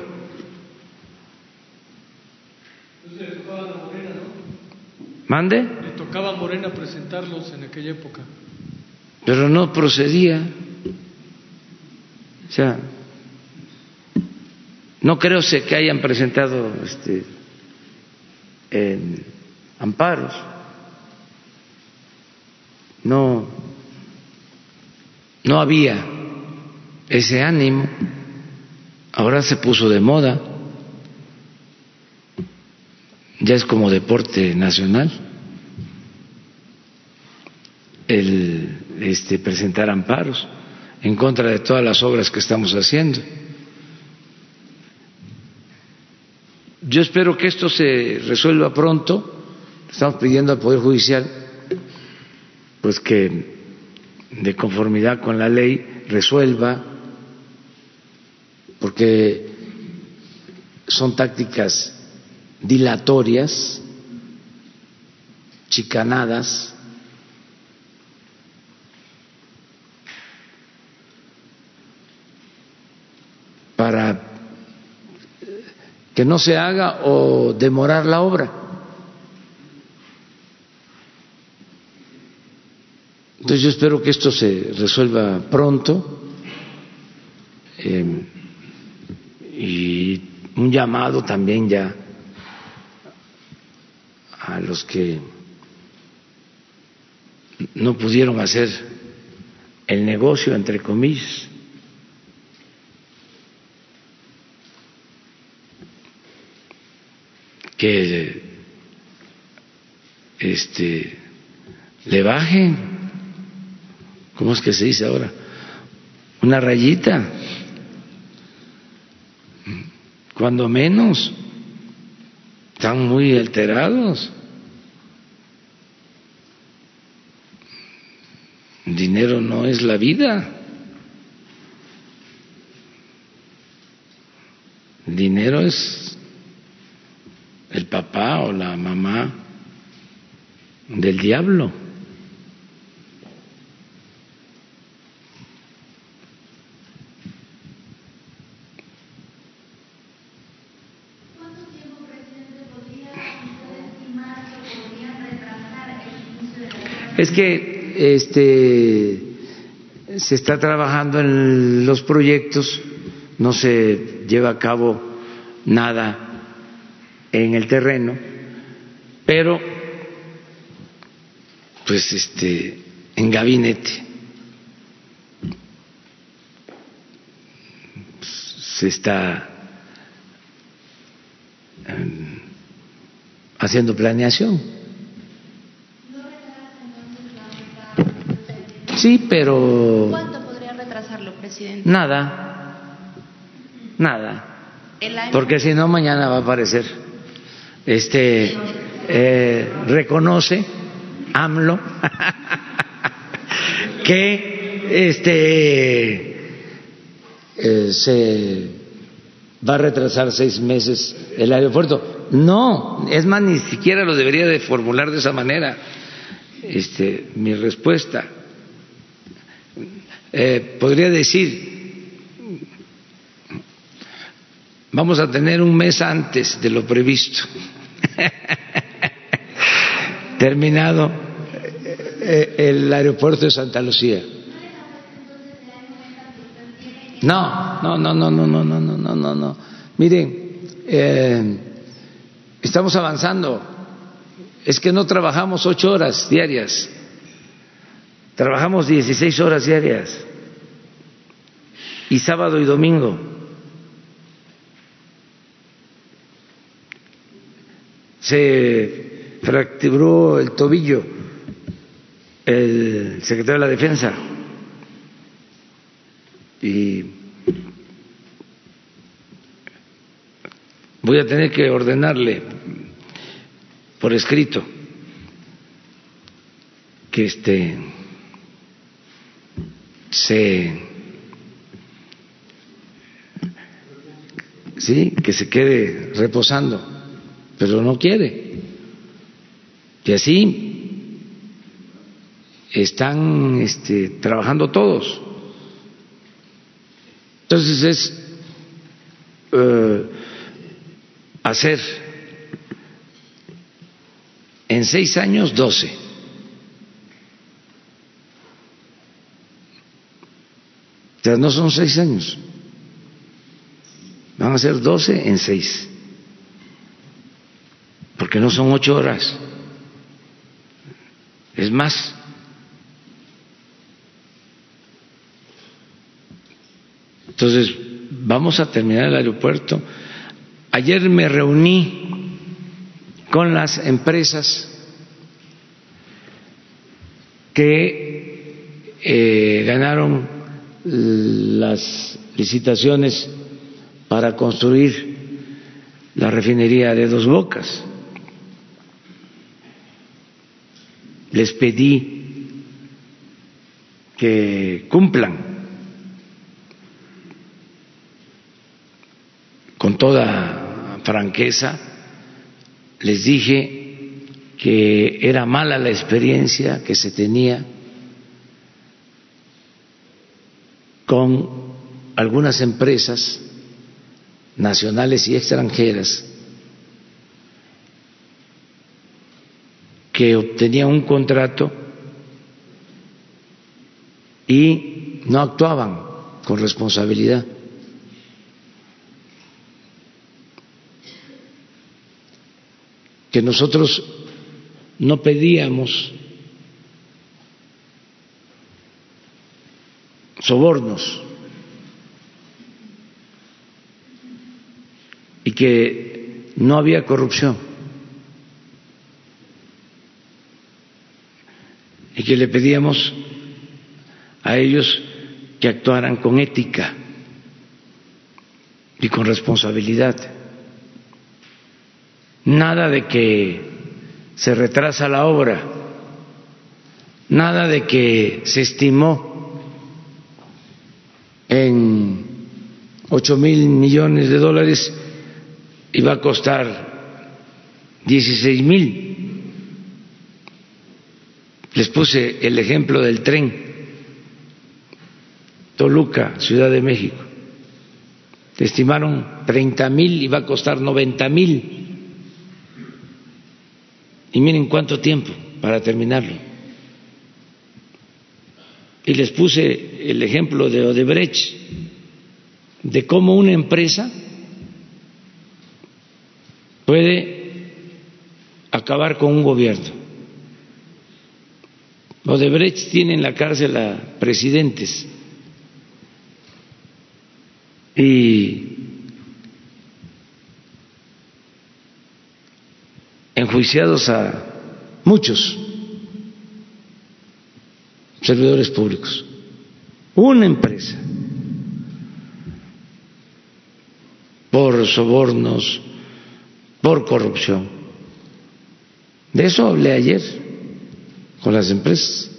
¿Mande? tocaba Morena presentarlos en aquella época. Pero no procedía. O sea, no creo que hayan presentado este, en amparos. No, no había ese ánimo. Ahora se puso de moda. Ya es como deporte nacional el este, presentar amparos en contra de todas las obras que estamos haciendo. Yo espero que esto se resuelva pronto. Estamos pidiendo al Poder Judicial pues que de conformidad con la ley resuelva porque son tácticas dilatorias, chicanadas, para que no se haga o demorar la obra. Entonces yo espero que esto se resuelva pronto eh, y un llamado también ya a los que no pudieron hacer el negocio, entre comillas, que este le bajen, ¿cómo es que se dice ahora? Una rayita, cuando menos, están muy alterados. Dinero no es la vida. Dinero es el papá o la mamá del diablo. Es que este se está trabajando en los proyectos, no se lleva a cabo nada en el terreno, pero pues este en gabinete se está em, haciendo planeación. Sí, pero... ¿Cuánto podría retrasarlo, presidente? Nada, nada. Porque si no, mañana va a aparecer este eh, reconoce AMLO que este eh, se va a retrasar seis meses el aeropuerto. No, es más, ni siquiera lo debería de formular de esa manera. Este, mi respuesta. Eh, podría decir, vamos a tener un mes antes de lo previsto terminado eh, el aeropuerto de Santa Lucía. No, no, no, no, no, no, no, no, no, no, no. Miren, eh, estamos avanzando. Es que no trabajamos ocho horas diarias, trabajamos dieciséis horas diarias y sábado y domingo. Se fracturó el tobillo el secretario de la Defensa. Y voy a tener que ordenarle por escrito que este se sí que se quede reposando pero no quiere y así están este, trabajando todos entonces es eh, hacer en seis años doce. O no son seis años, van a ser doce en seis. Porque no son ocho horas, es más. Entonces, vamos a terminar el aeropuerto. Ayer me reuní con las empresas que eh, ganaron las licitaciones para construir la refinería de Dos Bocas. Les pedí que cumplan con toda franqueza, les dije que era mala la experiencia que se tenía con algunas empresas nacionales y extranjeras que obtenían un contrato y no actuaban con responsabilidad. que nosotros no pedíamos sobornos y que no había corrupción y que le pedíamos a ellos que actuaran con ética y con responsabilidad. Nada de que se retrasa la obra, nada de que se estimó en ocho mil millones de dólares y va a costar dieciséis mil. Les puse el ejemplo del tren Toluca, Ciudad de México. Estimaron treinta mil y va a costar noventa mil. Y miren cuánto tiempo para terminarlo. Y les puse el ejemplo de Odebrecht, de cómo una empresa puede acabar con un gobierno. Odebrecht tiene en la cárcel a presidentes y enjuiciados a muchos servidores públicos. Una empresa por sobornos, por corrupción. De eso hablé ayer con las empresas,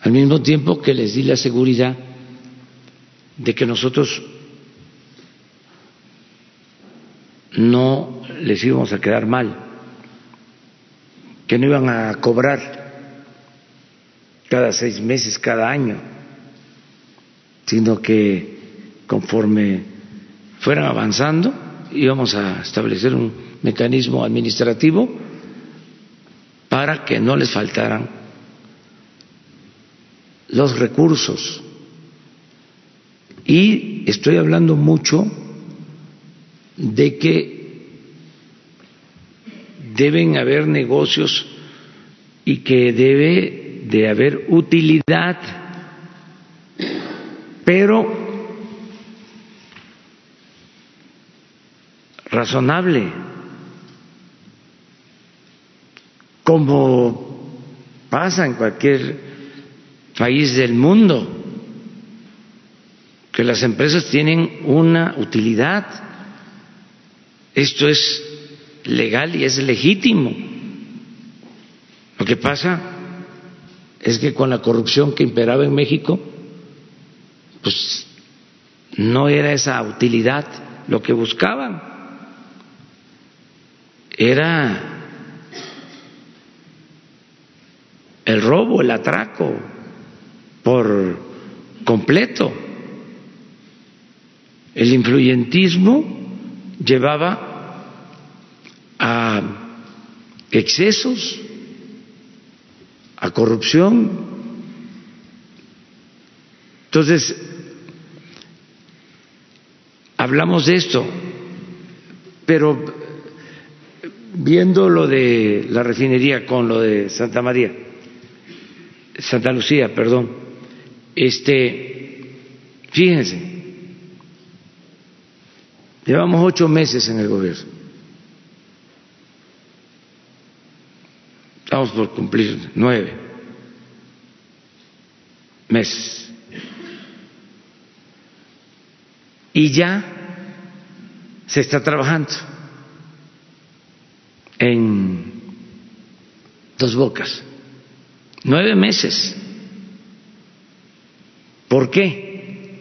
al mismo tiempo que les di la seguridad de que nosotros no les íbamos a quedar mal, que no iban a cobrar cada seis meses, cada año, sino que conforme fueran avanzando íbamos a establecer un mecanismo administrativo para que no les faltaran los recursos. Y estoy hablando mucho de que deben haber negocios y que debe de haber utilidad, pero razonable, como pasa en cualquier país del mundo, que las empresas tienen una utilidad. Esto es legal y es legítimo. Lo que pasa es que con la corrupción que imperaba en México, pues no era esa utilidad lo que buscaban, era el robo, el atraco por completo. El influyentismo llevaba a excesos, a corrupción. Entonces, hablamos de esto, pero viendo lo de la refinería con lo de Santa María, Santa Lucía, perdón, este, fíjense, llevamos ocho meses en el gobierno, estamos por cumplir nueve meses, y ya se está trabajando en dos bocas. Nueve meses. ¿Por qué?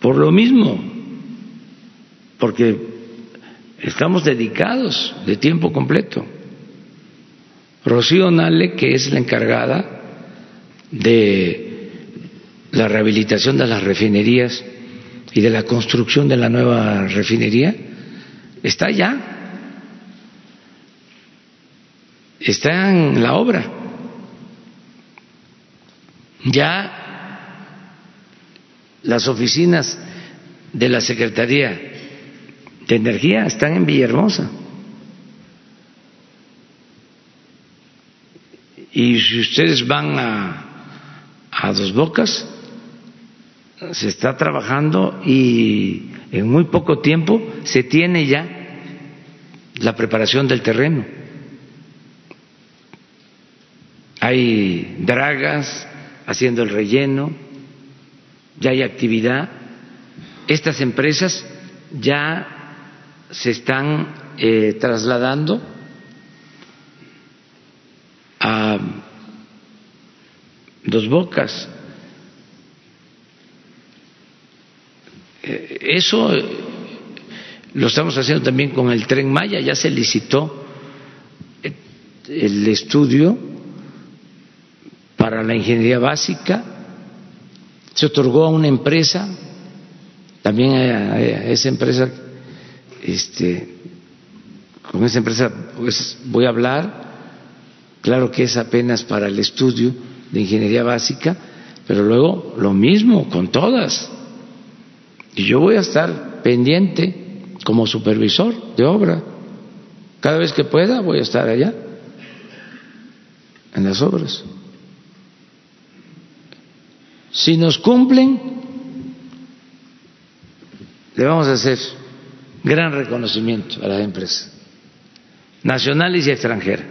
Por lo mismo, porque estamos dedicados de tiempo completo. Rocío Nale, que es la encargada de la rehabilitación de las refinerías, y de la construcción de la nueva refinería está ya. Está en la obra. Ya las oficinas de la Secretaría de Energía están en Villahermosa. Y si ustedes van a, a Dos Bocas, se está trabajando y en muy poco tiempo se tiene ya la preparación del terreno. Hay dragas haciendo el relleno, ya hay actividad. Estas empresas ya se están eh, trasladando a Dos Bocas, Eh, eso eh, lo estamos haciendo también con el tren Maya, ya se licitó eh, el estudio para la ingeniería básica, se otorgó a una empresa, también a, esa empresa, este, con esa empresa pues voy a hablar, claro que es apenas para el estudio de ingeniería básica, pero luego lo mismo con todas y yo voy a estar pendiente como supervisor de obra. Cada vez que pueda voy a estar allá, en las obras. Si nos cumplen, le vamos a hacer gran reconocimiento a las empresas, nacionales y extranjeras.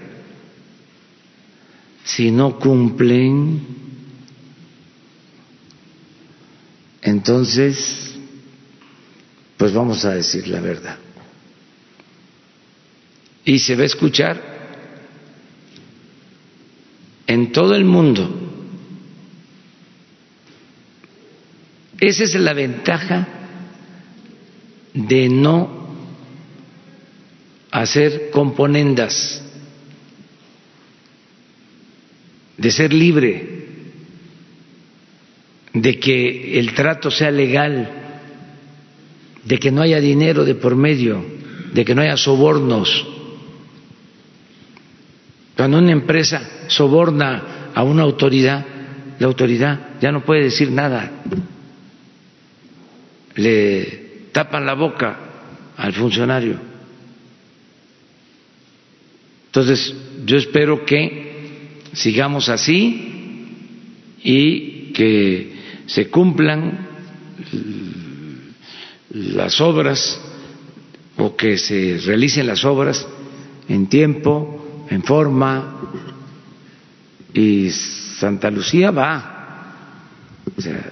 Si no cumplen, entonces pues vamos a decir la verdad. Y se va a escuchar en todo el mundo. Esa es la ventaja de no hacer componendas, de ser libre, de que el trato sea legal de que no haya dinero de por medio, de que no haya sobornos. Cuando una empresa soborna a una autoridad, la autoridad ya no puede decir nada. Le tapan la boca al funcionario. Entonces, yo espero que sigamos así y que se cumplan las obras o que se realicen las obras en tiempo, en forma, y Santa Lucía va. O sea,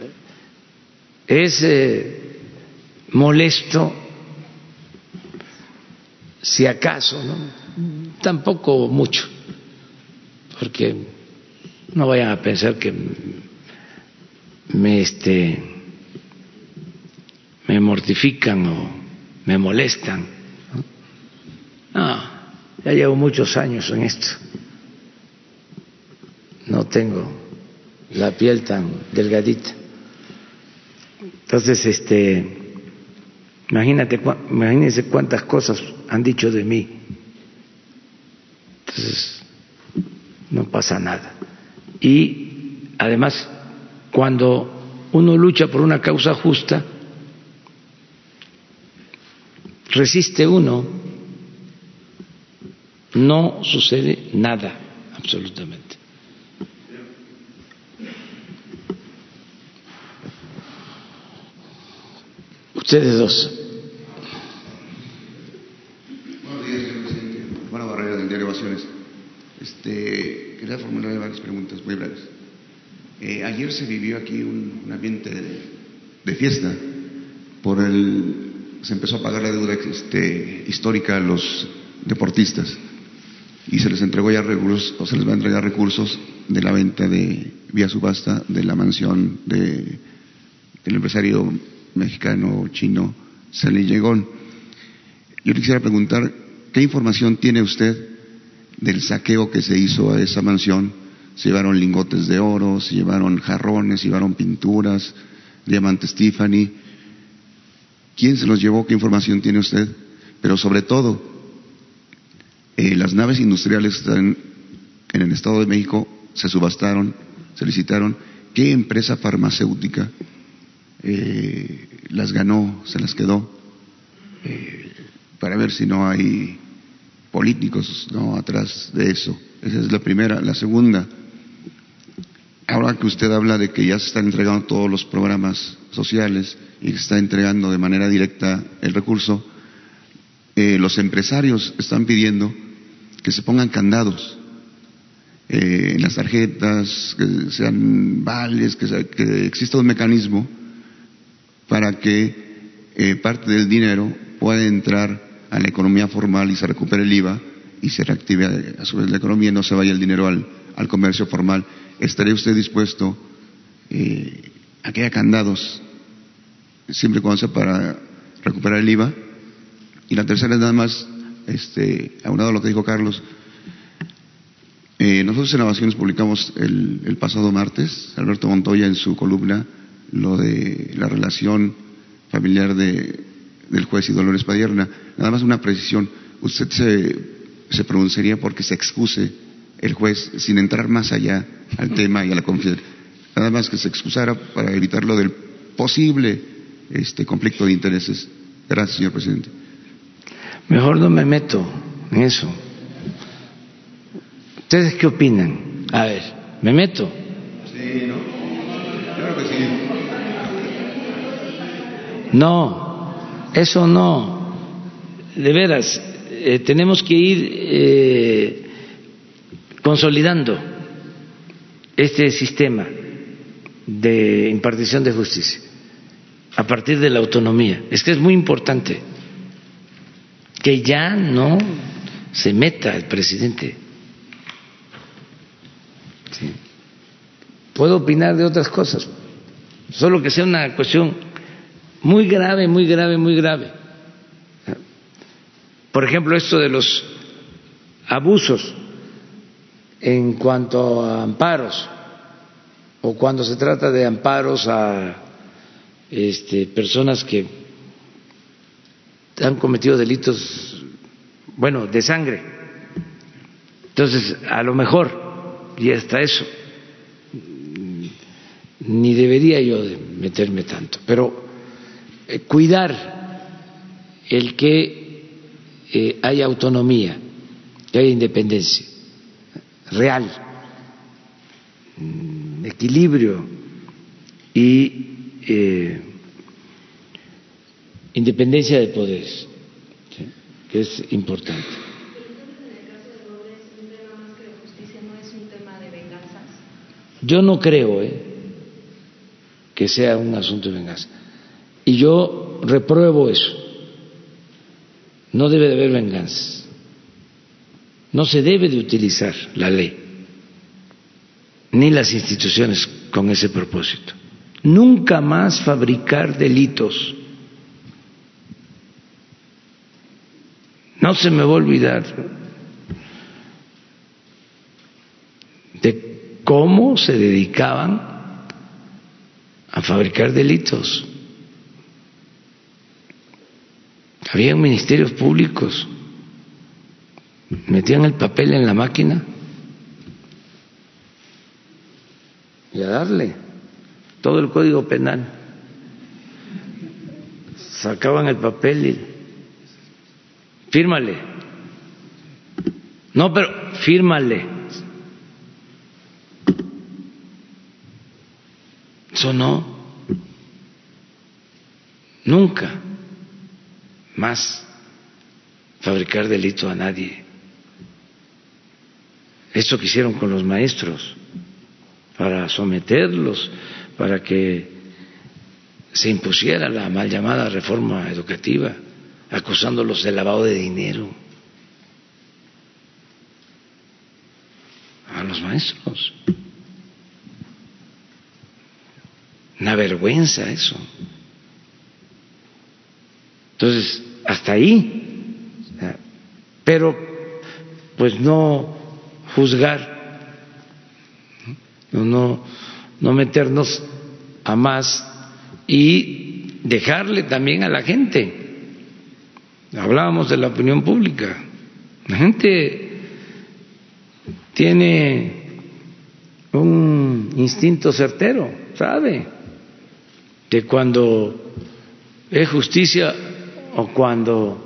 es eh, molesto, si acaso, ¿no? tampoco mucho, porque no vayan a pensar que me este me mortifican o me molestan. No, ya llevo muchos años en esto. No tengo la piel tan delgadita. Entonces, este, imagínate, imagínense cuántas cosas han dicho de mí. Entonces, no pasa nada. Y además, cuando uno lucha por una causa justa, resiste uno, no sucede nada, absolutamente. Ustedes dos. Buenos días, señor presidente. Juan Barrera, del diario Ovaciones. Este, quería formularle varias preguntas muy breves. Eh, ayer se vivió aquí un, ambiente de, de, fiesta por el se empezó a pagar la deuda este, histórica a los deportistas y se les entregó ya recursos o se les va a entregar recursos de la venta de vía subasta de la mansión de, del empresario mexicano chino Sally Llegón. Yo le quisiera preguntar qué información tiene usted del saqueo que se hizo a esa mansión. Se llevaron lingotes de oro, se llevaron jarrones, se llevaron pinturas, diamantes Tiffany. ¿Quién se los llevó? ¿Qué información tiene usted? Pero sobre todo, eh, las naves industriales que están en el Estado de México se subastaron, se licitaron. ¿Qué empresa farmacéutica eh, las ganó, se las quedó? Eh, para ver si no hay políticos ¿no? atrás de eso. Esa es la primera. La segunda, ahora que usted habla de que ya se están entregando todos los programas sociales y se está entregando de manera directa el recurso, eh, los empresarios están pidiendo que se pongan candados eh, en las tarjetas, que sean vales, que, que exista un mecanismo para que eh, parte del dinero pueda entrar a la economía formal y se recupere el IVA y se reactive a su vez la economía y no se vaya el dinero al, al comercio formal. ¿Estaría usted dispuesto eh, a que haya candados siempre y cuando sea para recuperar el IVA? Y la tercera es nada más, este, aunado a lo que dijo Carlos, eh, nosotros en Naciones publicamos el pasado martes, Alberto Montoya en su columna, lo de la relación familiar de, del juez y Dolores Padierna. Nada más una precisión. Usted se, se pronunciaría porque se excuse el juez sin entrar más allá al tema y a la confianza. Nada más que se excusara para evitar lo del posible este, conflicto de intereses. Gracias, señor presidente. Mejor no me meto en eso. ¿Ustedes qué opinan? A ver, ¿me meto? Sí, ¿no? Claro que sí. No, eso no. De veras, eh, tenemos que ir eh, consolidando este sistema de impartición de justicia a partir de la autonomía. Es que es muy importante que ya no se meta el presidente. Puedo opinar de otras cosas, solo que sea una cuestión muy grave, muy grave, muy grave. Por ejemplo, esto de los abusos en cuanto a amparos o cuando se trata de amparos a este, personas que han cometido delitos, bueno, de sangre. Entonces, a lo mejor, y hasta eso, ni debería yo meterme tanto, pero eh, cuidar el que eh, haya autonomía, que haya independencia real, equilibrio y eh, independencia de poderes, ¿sí? que es importante. Yo no creo eh, que sea un asunto de venganza. Y yo repruebo eso. No debe de haber venganza. No se debe de utilizar la ley ni las instituciones con ese propósito. Nunca más fabricar delitos. No se me va a olvidar de cómo se dedicaban a fabricar delitos. Había ministerios públicos, metían el papel en la máquina y a darle todo el código penal. Sacaban el papel y fírmale. No, pero fírmale. Eso no. Nunca más fabricar delito a nadie. Eso que hicieron con los maestros, para someterlos, para que se impusiera la mal llamada reforma educativa, acusándolos de lavado de dinero a los maestros. Una vergüenza eso. Entonces, hasta ahí. Pero, pues no juzgar, no, no meternos a más y dejarle también a la gente. Hablábamos de la opinión pública. La gente tiene un instinto certero, sabe que cuando es justicia o cuando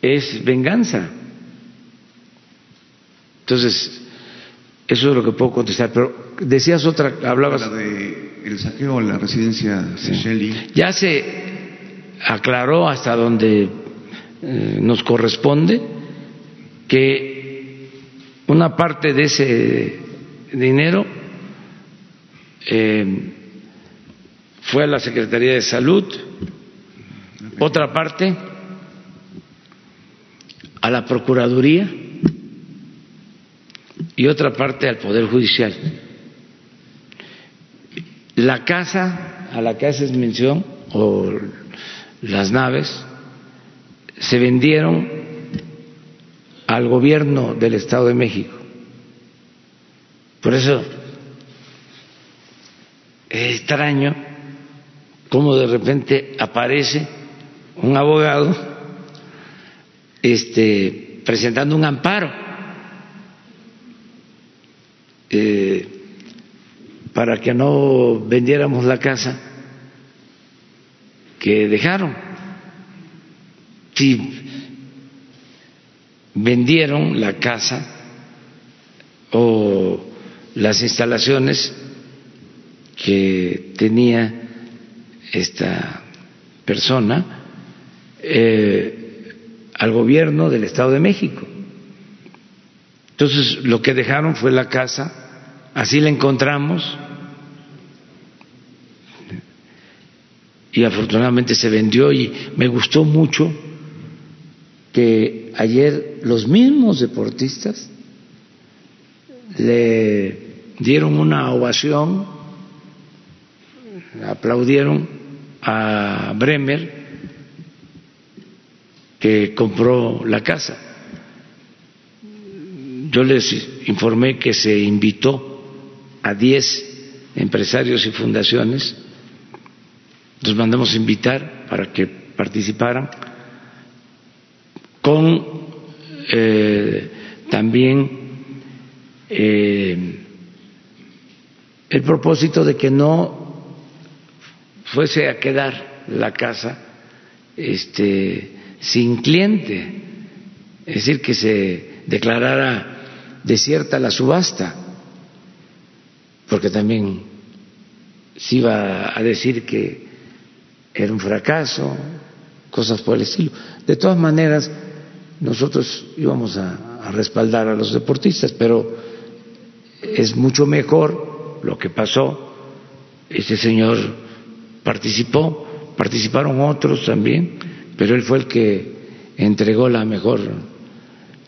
es venganza. Entonces, eso es lo que puedo contestar. Pero decías otra, hablabas. La de el saqueo a la residencia Seychelles. Ya se aclaró hasta donde eh, nos corresponde que una parte de ese dinero eh, fue a la Secretaría de Salud, otra parte a la Procuraduría y otra parte al Poder Judicial. La casa a la que haces mención, o las naves, se vendieron al gobierno del Estado de México. Por eso es extraño cómo de repente aparece un abogado este, presentando un amparo eh, para que no vendiéramos la casa que dejaron. Si vendieron la casa o las instalaciones que tenía esta persona eh, al gobierno del Estado de México. Entonces lo que dejaron fue la casa, así la encontramos y afortunadamente se vendió y me gustó mucho que ayer los mismos deportistas le dieron una ovación, aplaudieron a Bremer, que compró la casa. Yo les informé que se invitó a 10 empresarios y fundaciones, los mandamos invitar para que participaran, con eh, también eh, el propósito de que no fuese a quedar la casa este, sin cliente, es decir, que se declarara desierta la subasta, porque también se iba a decir que era un fracaso, cosas por el estilo. De todas maneras, nosotros íbamos a, a respaldar a los deportistas, pero es mucho mejor lo que pasó. Este señor participó, participaron otros también, pero él fue el que entregó la mejor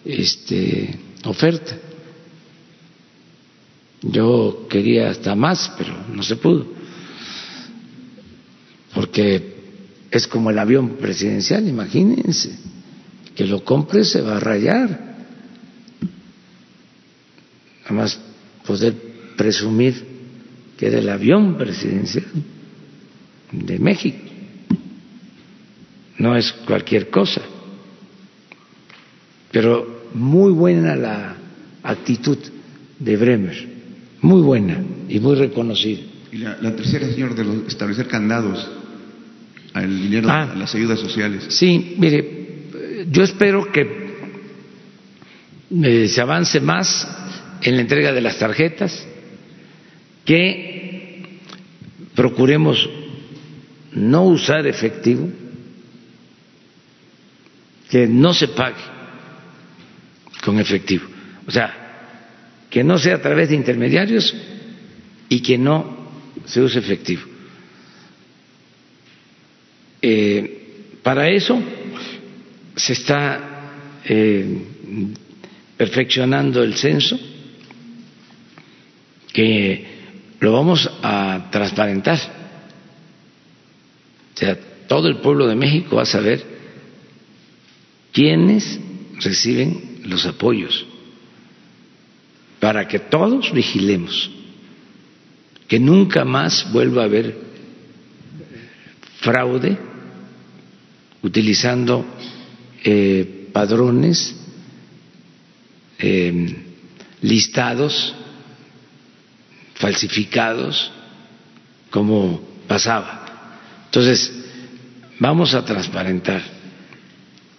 este, oferta. Yo quería hasta más, pero no se pudo, porque es como el avión presidencial, imagínense, que lo compre se va a rayar. Además, poder presumir que era el avión presidencial de México. No es cualquier cosa. Pero muy buena la actitud de Bremer, muy buena y muy reconocida. Y la, tercera, señor, de establecer candados al dinero, a ah. las ayudas sociales. Sí, mire, yo espero que eh, se avance más en la entrega de las tarjetas, que procuremos no usar efectivo, que no se pague con efectivo. O sea, que no sea a través de intermediarios y que no se use efectivo. Eh, para eso se está eh, perfeccionando el censo, que lo vamos a transparentar. O sea, todo el pueblo de México va a saber quiénes reciben los apoyos, para que todos vigilemos, que nunca más vuelva a haber fraude utilizando eh, padrones, eh, listados, falsificados, como pasaba. Entonces, vamos a transparentar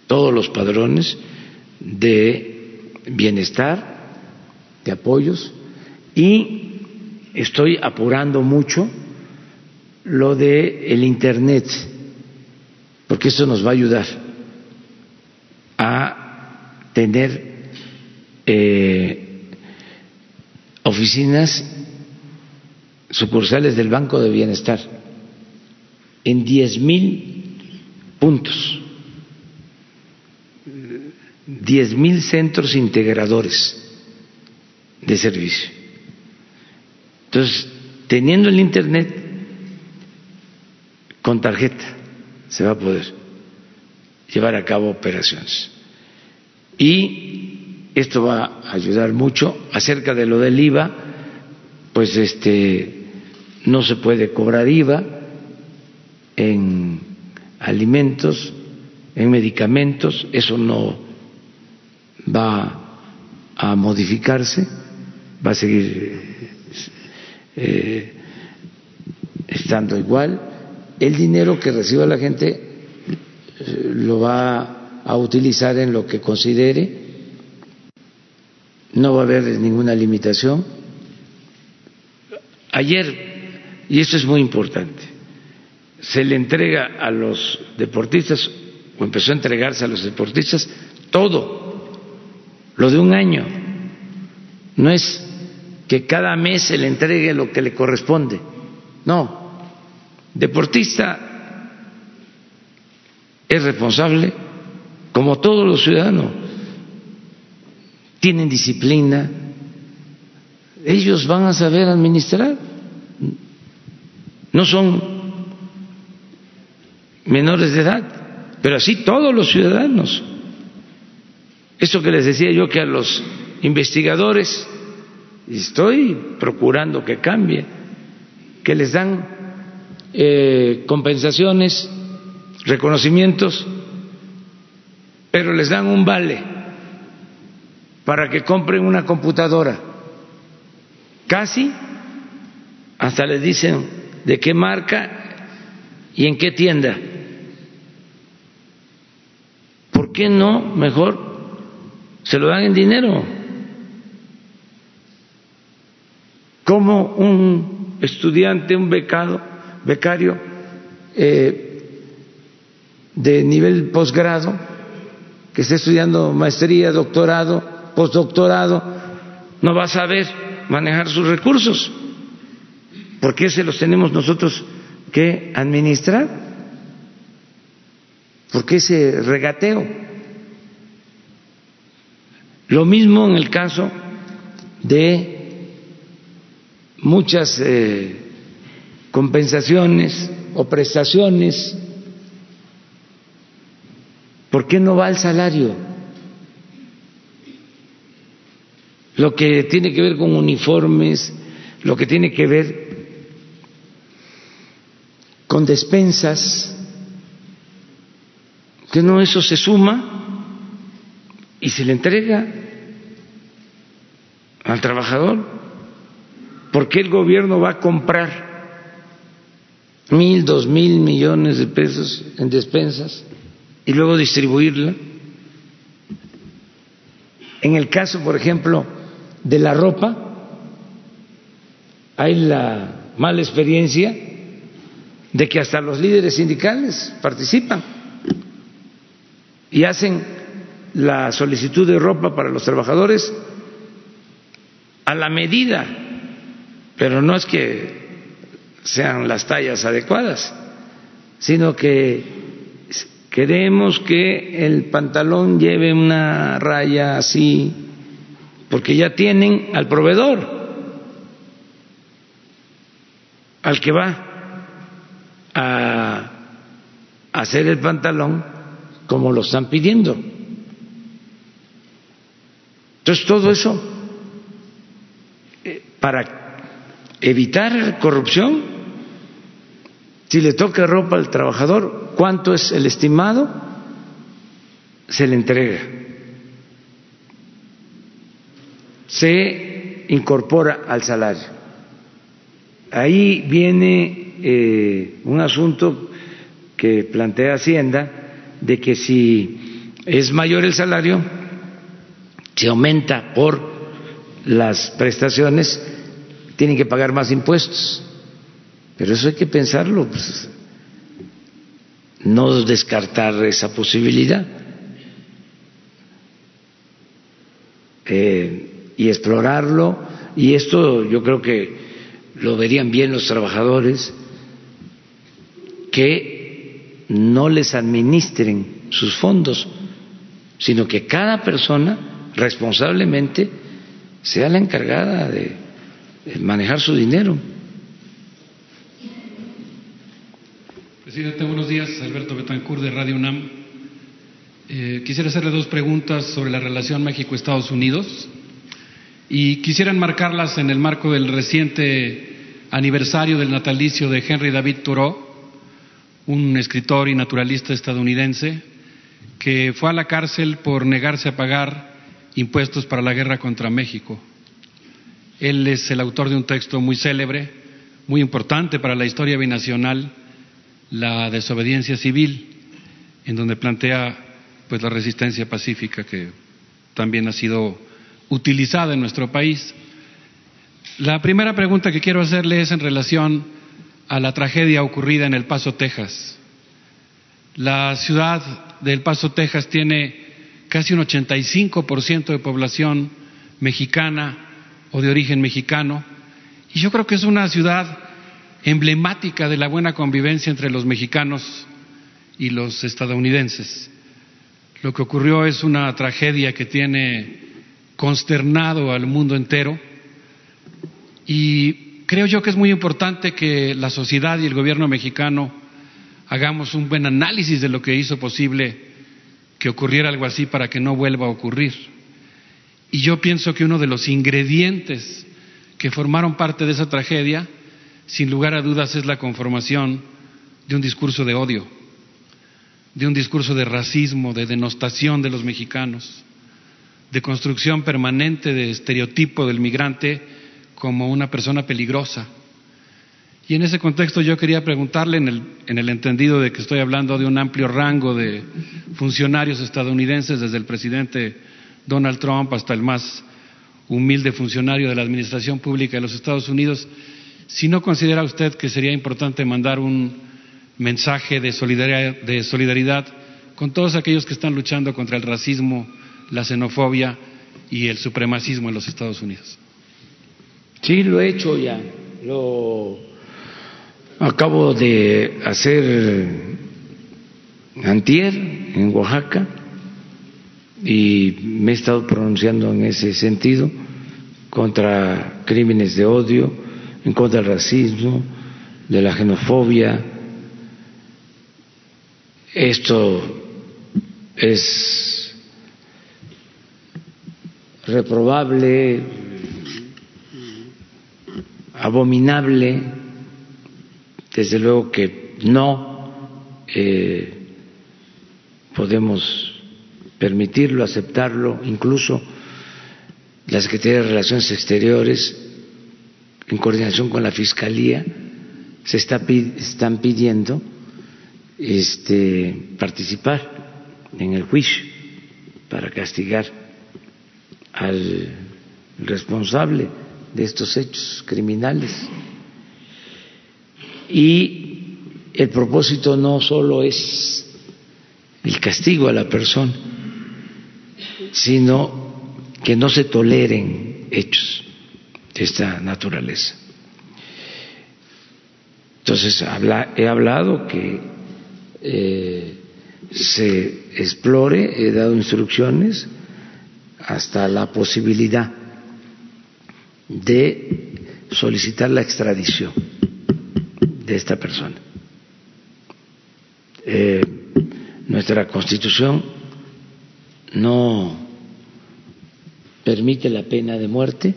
todos los padrones de bienestar, de apoyos, y estoy apurando mucho lo de el internet, porque eso nos va a ayudar a tener eh, oficinas sucursales del Banco de Bienestar en diez mil puntos, diez mil centros integradores de servicio. Entonces, teniendo el Internet con tarjeta, se va a poder llevar a cabo operaciones. Y esto va a ayudar mucho acerca de lo del IVA, pues este no se puede cobrar IVA en alimentos, en medicamentos, eso no va a modificarse, va a seguir eh, estando igual. El dinero que reciba la gente lo va a utilizar en lo que considere, no va a haber ninguna limitación. Ayer, y esto es muy importante, se le entrega a los deportistas, o empezó a entregarse a los deportistas, todo, lo de un año. No es que cada mes se le entregue lo que le corresponde. No, deportista es responsable como todos los ciudadanos. Tienen disciplina, ellos van a saber administrar. No son menores de edad, pero así todos los ciudadanos. Eso que les decía yo que a los investigadores estoy procurando que cambie, que les dan eh, compensaciones reconocimientos, pero les dan un vale para que compren una computadora. Casi hasta les dicen de qué marca y en qué tienda. ¿Por qué no mejor se lo dan en dinero? Como un estudiante, un becado, becario, eh, de nivel posgrado, que esté estudiando maestría, doctorado, postdoctorado, no va a saber manejar sus recursos, porque se los tenemos nosotros que administrar, porque ese regateo. Lo mismo en el caso de muchas eh, compensaciones o prestaciones ¿Por qué no va al salario? Lo que tiene que ver con uniformes, lo que tiene que ver con despensas, que no eso se suma y se le entrega al trabajador. ¿Por qué el gobierno va a comprar mil, dos mil millones de pesos en despensas? y luego distribuirla En el caso, por ejemplo, de la ropa, hay la mala experiencia de que hasta los líderes sindicales participan y hacen la solicitud de ropa para los trabajadores a la medida, pero no es que sean las tallas adecuadas, sino que queremos que el pantalón lleve una raya así, porque ya tienen al proveedor, al que va a hacer el pantalón como lo están pidiendo. Entonces todo eso eh, para evitar corrupción, si le toca ropa al trabajador, ¿cuánto es el estimado? Se le entrega. Se incorpora al salario. Ahí viene eh, un asunto que plantea Hacienda de que si es mayor el salario, se aumenta por las prestaciones, tienen que pagar más impuestos. Pero eso hay que pensarlo, pues, no descartar esa posibilidad eh, y explorarlo. Y esto yo creo que lo verían bien los trabajadores que no les administren sus fondos, sino que cada persona responsablemente sea la encargada de manejar su dinero. Presidente, buenos días. Alberto Betancourt de Radio UNAM. Eh, quisiera hacerle dos preguntas sobre la relación México-Estados Unidos y quisiera enmarcarlas en el marco del reciente aniversario del natalicio de Henry David Thoreau, un escritor y naturalista estadounidense que fue a la cárcel por negarse a pagar impuestos para la guerra contra México. Él es el autor de un texto muy célebre, muy importante para la historia binacional, la desobediencia civil, en donde plantea pues la resistencia pacífica que también ha sido utilizada en nuestro país. La primera pregunta que quiero hacerle es en relación a la tragedia ocurrida en El Paso, Texas. La ciudad de El Paso, Texas tiene casi un 85% de población mexicana o de origen mexicano y yo creo que es una ciudad emblemática de la buena convivencia entre los mexicanos y los estadounidenses. Lo que ocurrió es una tragedia que tiene consternado al mundo entero y creo yo que es muy importante que la sociedad y el gobierno mexicano hagamos un buen análisis de lo que hizo posible que ocurriera algo así para que no vuelva a ocurrir. Y yo pienso que uno de los ingredientes que formaron parte de esa tragedia, sin lugar a dudas, es la conformación de un discurso de odio, de un discurso de racismo, de denostación de los mexicanos, de construcción permanente de estereotipo del migrante como una persona peligrosa. Y en ese contexto yo quería preguntarle, en el, en el entendido de que estoy hablando de un amplio rango de funcionarios estadounidenses, desde el presidente Donald Trump hasta el más humilde funcionario de la Administración Pública de los Estados Unidos, si no considera usted que sería importante mandar un mensaje de solidaridad, de solidaridad con todos aquellos que están luchando contra el racismo, la xenofobia y el supremacismo en los Estados Unidos. Sí, lo he hecho ya. Acabo de hacer antier en Oaxaca y me he estado pronunciando en ese sentido contra crímenes de odio, en contra del racismo, de la xenofobia. Esto es reprobable, abominable, desde luego que no eh, podemos permitirlo, aceptarlo, incluso la Secretaría de Relaciones Exteriores, en coordinación con la Fiscalía, se está, están pidiendo este, participar en el juicio para castigar al responsable de estos hechos criminales. Y el propósito no solo es el castigo a la persona, sino que no se toleren hechos de esta naturaleza. Entonces he hablado que eh, se explore, he dado instrucciones hasta la posibilidad de solicitar la extradición de esta persona. Eh, nuestra constitución no permite la pena de muerte.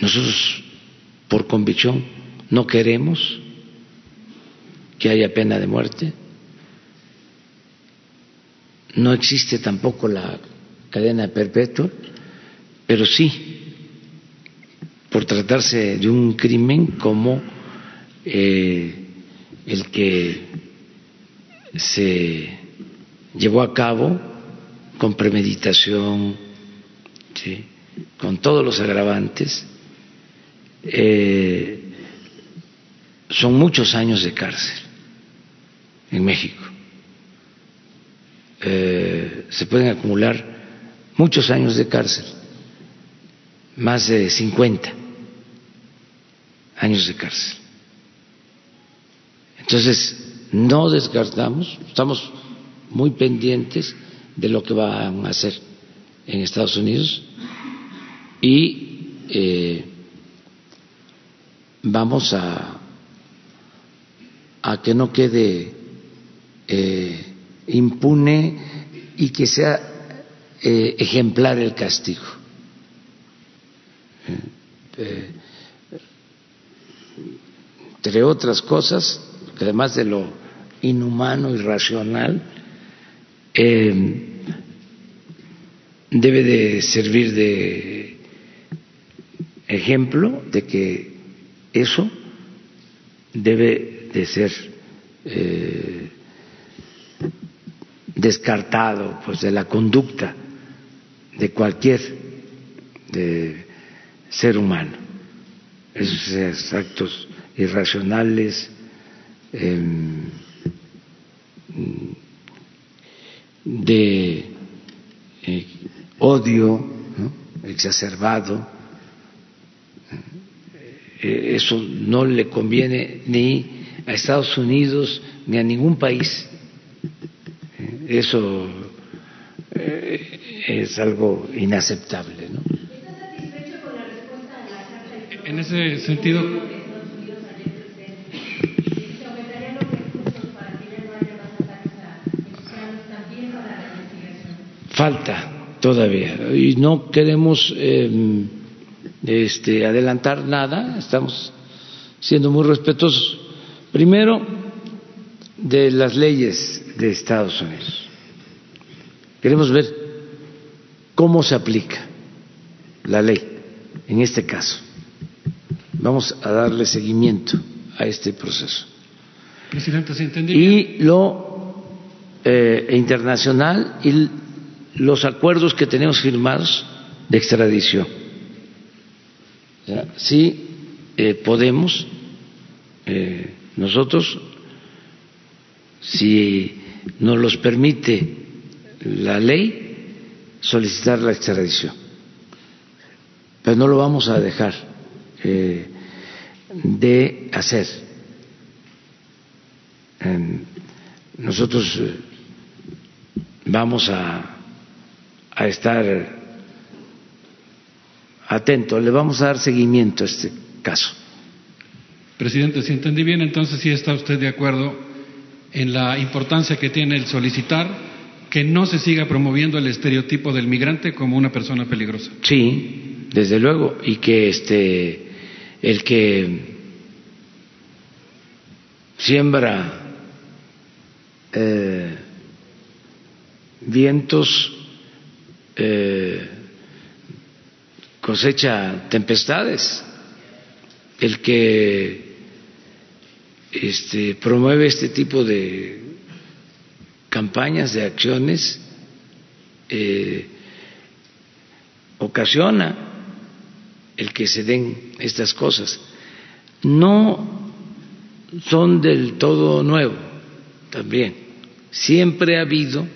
Nosotros, por convicción, no queremos que haya pena de muerte. No existe tampoco la cadena perpetua, pero sí, por tratarse de un crimen como eh, el que se llevó a cabo con premeditación, con todos los agravantes, eh, son muchos años de cárcel en México. Eh, se pueden acumular muchos años de cárcel, más de 50 años de cárcel. Entonces, no descartamos, estamos muy pendientes de lo que van a hacer en Estados Unidos y eh, vamos a, a que no quede eh, impune y que sea eh, ejemplar el castigo. entre otras cosas, además de lo inhumano, irracional, eh, debe de servir de ejemplo de que eso debe de ser eh, descartado pues de la conducta de cualquier ser humano. Esos actos irracionales em, de eh, odio exacerbado. Eh, eso no le conviene ni a Estados Unidos ni a ningún país. Eh, eso es algo inaceptable. ¿no? En ese sentido, falta todavía y no queremos em, este, adelantar nada, estamos siendo muy respetuosos. Primero, de las leyes de Estados Unidos. Queremos ver cómo se aplica la ley en este caso. Vamos a darle seguimiento a este proceso. Presidente, ¿se Y lo eh, internacional y los acuerdos que tenemos firmados de extradición. Sí eh, podemos eh, nosotros, si nos los permite la ley, solicitar la extradición. Pero no lo vamos a dejar eh, de hacer. nosotros vamos a a estar atento. Le vamos a dar seguimiento a este caso. Presidente, si entendí bien, entonces sí está usted de acuerdo en la importancia que tiene el solicitar que no se siga promoviendo el estereotipo del migrante como una persona peligrosa. Sí, desde luego, y que este el que siembra eh, vientos eh, cosecha tempestades. El que este, promueve este tipo de campañas, de acciones, eh, ocasiona el que se den estas cosas. No son del todo nuevo también. Siempre ha habido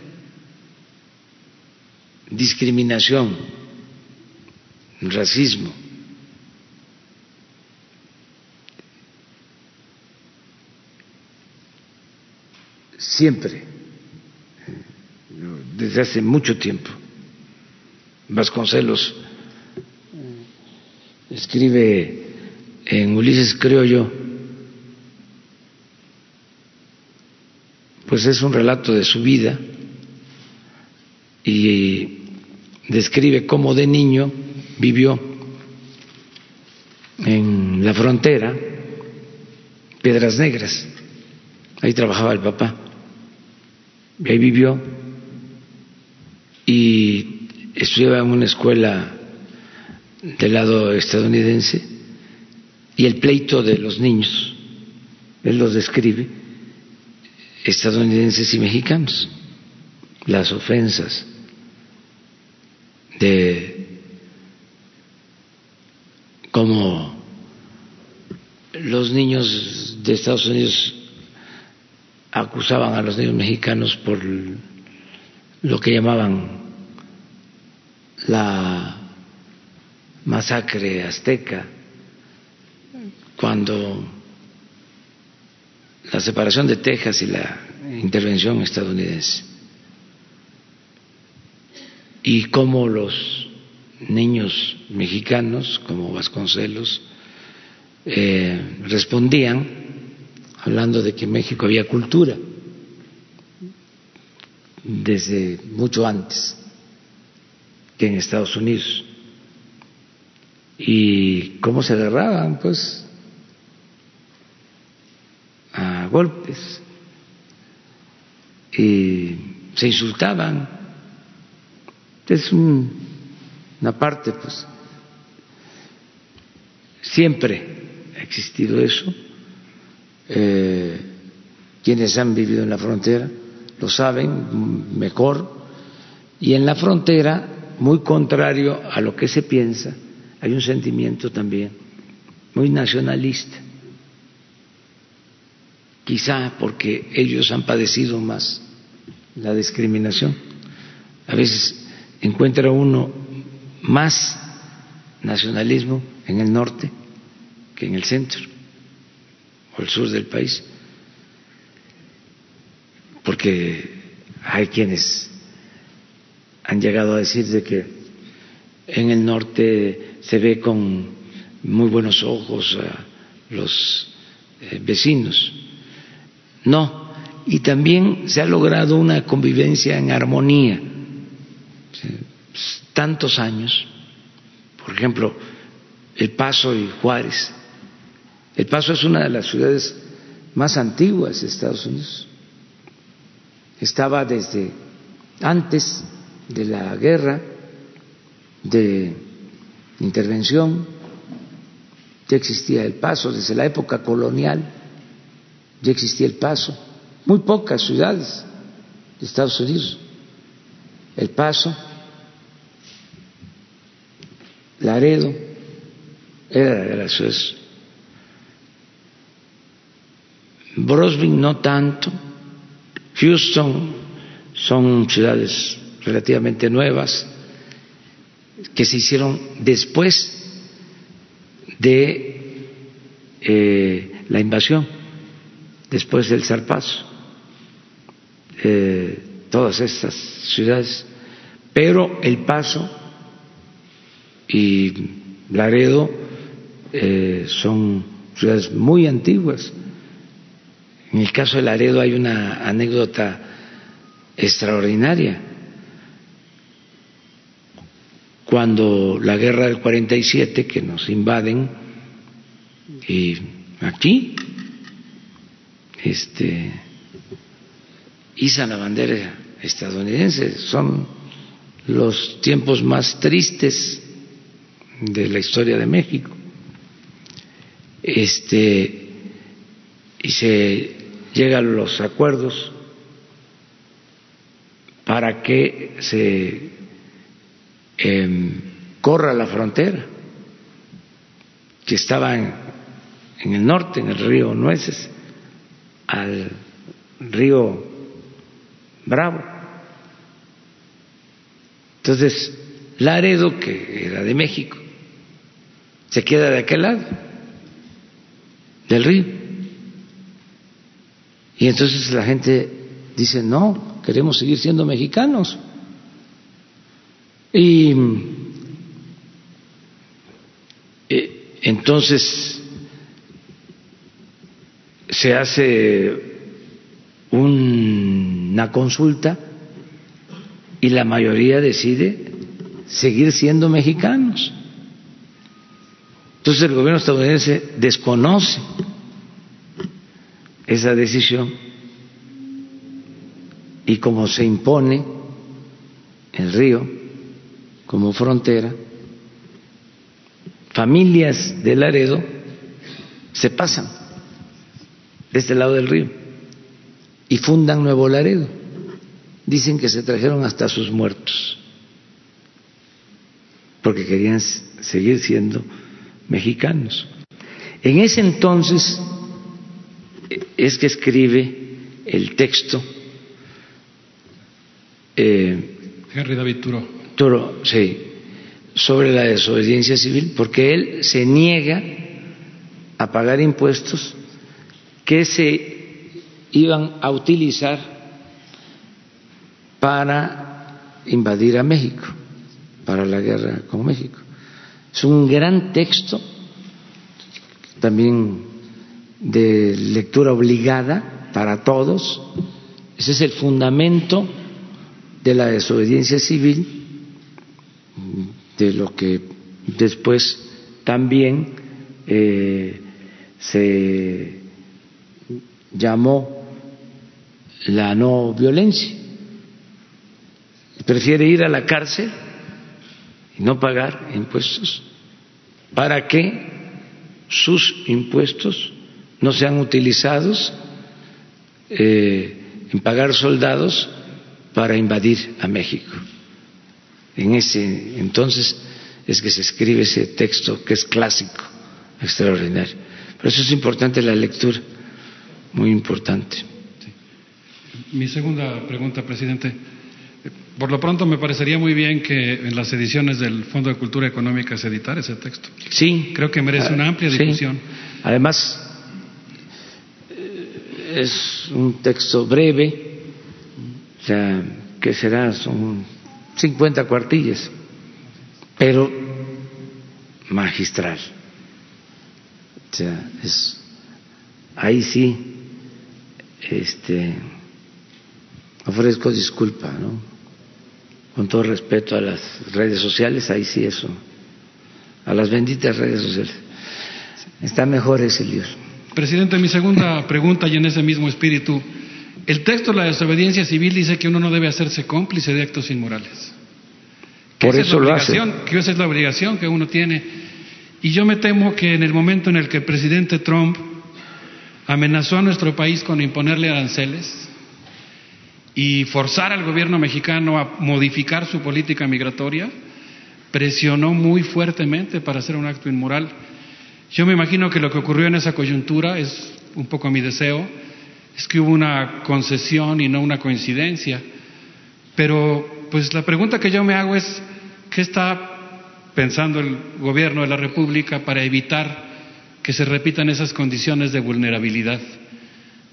discriminación, racismo. Siempre, desde hace mucho tiempo. Vasconcelos escribe en Ulises Criollo, pues es un relato de su vida y describe cómo de niño vivió en la frontera, Piedras Negras, ahí trabajaba el papá, y ahí vivió. Y estudiaba en una escuela del lado estadounidense. Y el pleito de los niños, él los describe, estadounidenses y mexicanos, las ofensas de cómo los niños de Estados Unidos acusaban a los niños mexicanos por lo que llamaban la masacre azteca, cuando la separación de Texas y la intervención estadounidense, y cómo los niños mexicanos, como Vasconcelos, eh, respondían hablando de que en México había cultura desde mucho antes que en Estados Unidos y cómo se agarraban, pues, a golpes y se insultaban. Es una parte, pues, siempre ha existido eso. Eh, quienes han vivido en la frontera lo saben mejor. Y en la frontera, muy contrario a lo que se piensa, hay un sentimiento también muy nacionalista, quizá porque ellos han padecido más la discriminación. A veces encuentra uno más nacionalismo en el norte que en el centro o el sur del país, porque hay quienes han llegado a decir de que en el norte se ve con muy buenos ojos a los eh, vecinos. No, y también se ha logrado una convivencia en armonía. Tantos años, por ejemplo, El Paso y Juárez. El Paso es una de las ciudades más antiguas de Estados Unidos. Estaba desde antes de la guerra de intervención, ya existía el paso, desde la época colonial ya existía el paso, muy pocas ciudades de Estados Unidos, el paso, Laredo, era de las ciudades, Brosville no tanto, Houston son ciudades relativamente nuevas, que se hicieron después de eh, la invasión, después del zarpazo, eh, todas estas ciudades, pero El Paso y Laredo eh, son ciudades muy antiguas. En el caso de Laredo hay una anécdota extraordinaria cuando la guerra del 47 que nos invaden y aquí este izan la bandera estadounidense son los tiempos más tristes de la historia de México este y se llegan los acuerdos para que se corra la frontera, que estaba en, en el norte, en el río Nueces, al río Bravo. Entonces, Laredo, que era de México, se queda de aquel lado del río. Y entonces la gente dice, no, queremos seguir siendo mexicanos. Y eh, entonces se hace una consulta y la mayoría decide seguir siendo mexicanos. Entonces el gobierno estadounidense desconoce esa decisión y como se impone el río como frontera, familias de Laredo se pasan de este lado del río y fundan Nuevo Laredo. Dicen que se trajeron hasta sus muertos porque querían seguir siendo mexicanos. En ese entonces es que escribe el texto eh, Henry David Turo. Turo, sí, sobre la desobediencia civil, porque él se niega a pagar impuestos que se iban a utilizar para invadir a México, para la guerra con México. Es un gran texto, también de lectura obligada para todos. Ese es el fundamento de la desobediencia civil, de lo que después también eh, se llamó la no violencia. Prefiere ir a la cárcel y no pagar impuestos para que sus impuestos no sean utilizados eh, en pagar soldados para invadir a México. En ese entonces es que se escribe ese texto que es clásico, extraordinario. Por eso es importante la lectura, muy importante. Mi segunda pregunta, presidente. Por lo pronto me parecería muy bien que en las ediciones del Fondo de Cultura Económica se editara ese texto. Sí. Creo que merece una amplia discusión. Además, es un texto breve, o sea, que será, son 50 cuartillas, pero magistral. O sea, es, ahí sí, este, ofrezco disculpa, ¿no? Con todo respeto a las redes sociales, ahí sí eso, a las benditas redes sociales. Está mejor ese libro. Presidente, mi segunda pregunta y en ese mismo espíritu. El texto de la desobediencia civil dice que uno no debe hacerse cómplice de actos inmorales. Por eso lo hace. Que esa es la obligación que uno tiene. Y yo me temo que en el momento en el que el presidente Trump amenazó a nuestro país con imponerle aranceles y forzar al gobierno mexicano a modificar su política migratoria, presionó muy fuertemente para hacer un acto inmoral. Yo me imagino que lo que ocurrió en esa coyuntura es un poco mi deseo, es que hubo una concesión y no una coincidencia. Pero pues la pregunta que yo me hago es, ¿qué está pensando el gobierno de la República para evitar que se repitan esas condiciones de vulnerabilidad?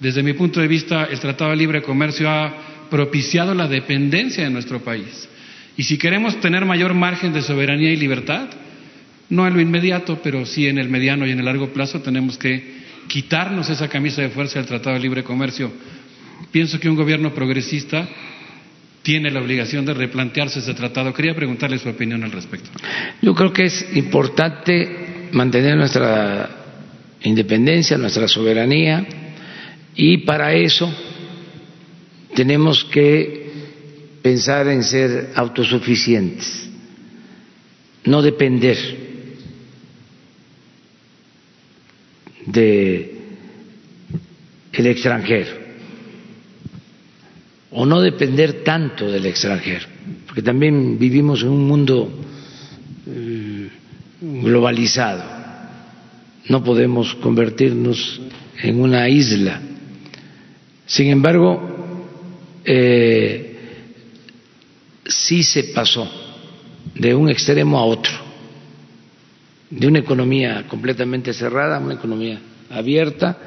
Desde mi punto de vista, el Tratado de Libre Comercio ha propiciado la dependencia de nuestro país. Y si queremos tener mayor margen de soberanía y libertad, no en lo inmediato, pero sí en el mediano y en el largo plazo tenemos que quitarnos esa camisa de fuerza del Tratado de Libre Comercio. Pienso que un gobierno progresista tiene la obligación de replantearse ese tratado. Quería preguntarle su opinión al respecto. Yo creo que es importante mantener nuestra independencia, nuestra soberanía, y para eso tenemos que pensar en ser autosuficientes, no depender de el extranjero o no depender tanto del extranjero, porque también vivimos en un mundo globalizado. No podemos convertirnos en una isla. Sin embargo, eh, sí se pasó de un extremo a otro, de una economía completamente cerrada a una economía abierta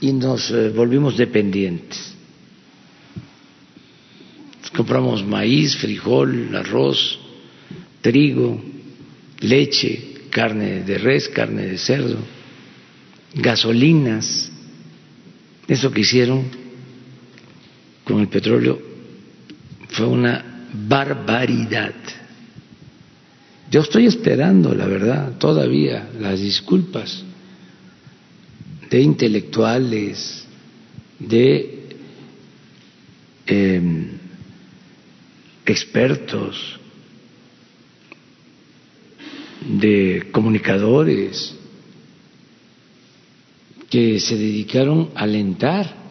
y nos eh, volvimos dependientes. Compramos maíz, frijol, arroz, trigo, leche, carne de res, carne de cerdo, gasolinas. Eso que hicieron con el petróleo fue una barbaridad. Yo estoy esperando, la verdad, todavía las disculpas de intelectuales, de em, expertos, de comunicadores que se dedicaron a alentar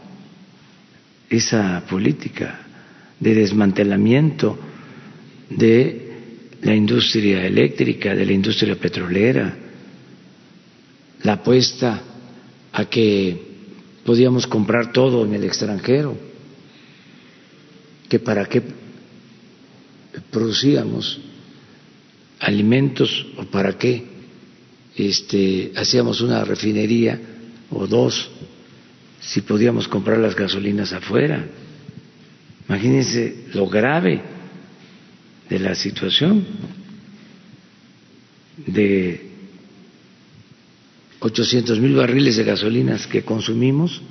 esa política de desmantelamiento de la industria eléctrica, de la industria petrolera, la apuesta a que podíamos comprar todo en el extranjero, que para qué producíamos alimentos o para qué este, hacíamos una refinería o dos si podíamos comprar las gasolinas afuera. Imagínense lo grave de la situación de 800 mil barriles de gasolinas que consumimos,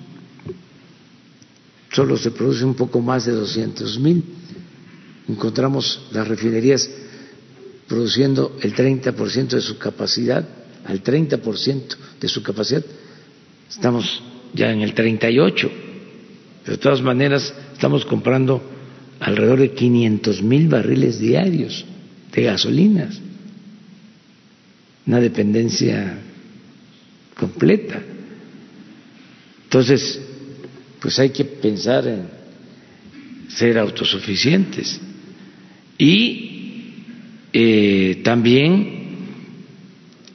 solo se produce un poco más de 200 mil. Encontramos las refinerías produciendo el 30% de su capacidad, al 30% de su capacidad. Estamos ya en el 38%, pero de todas maneras estamos comprando alrededor de 500 mil barriles diarios de gasolinas, una dependencia completa. Entonces, pues hay que pensar en ser autosuficientes. Y eh, también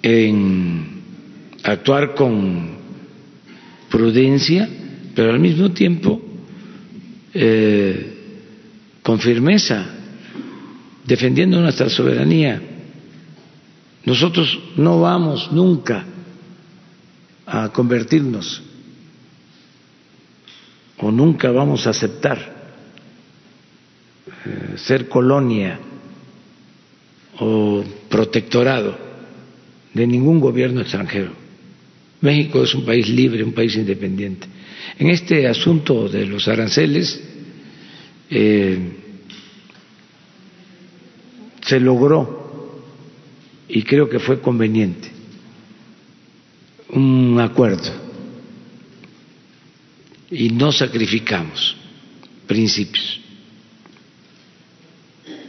en actuar con prudencia, pero al mismo tiempo eh, con firmeza, defendiendo nuestra soberanía. Nosotros no vamos nunca a convertirnos o nunca vamos a aceptar eh, ser colonia o protectorado de ningún gobierno extranjero. México es un país libre, un país independiente. En este asunto de los aranceles eh, se logró, y creo que fue conveniente, un acuerdo y no sacrificamos principios.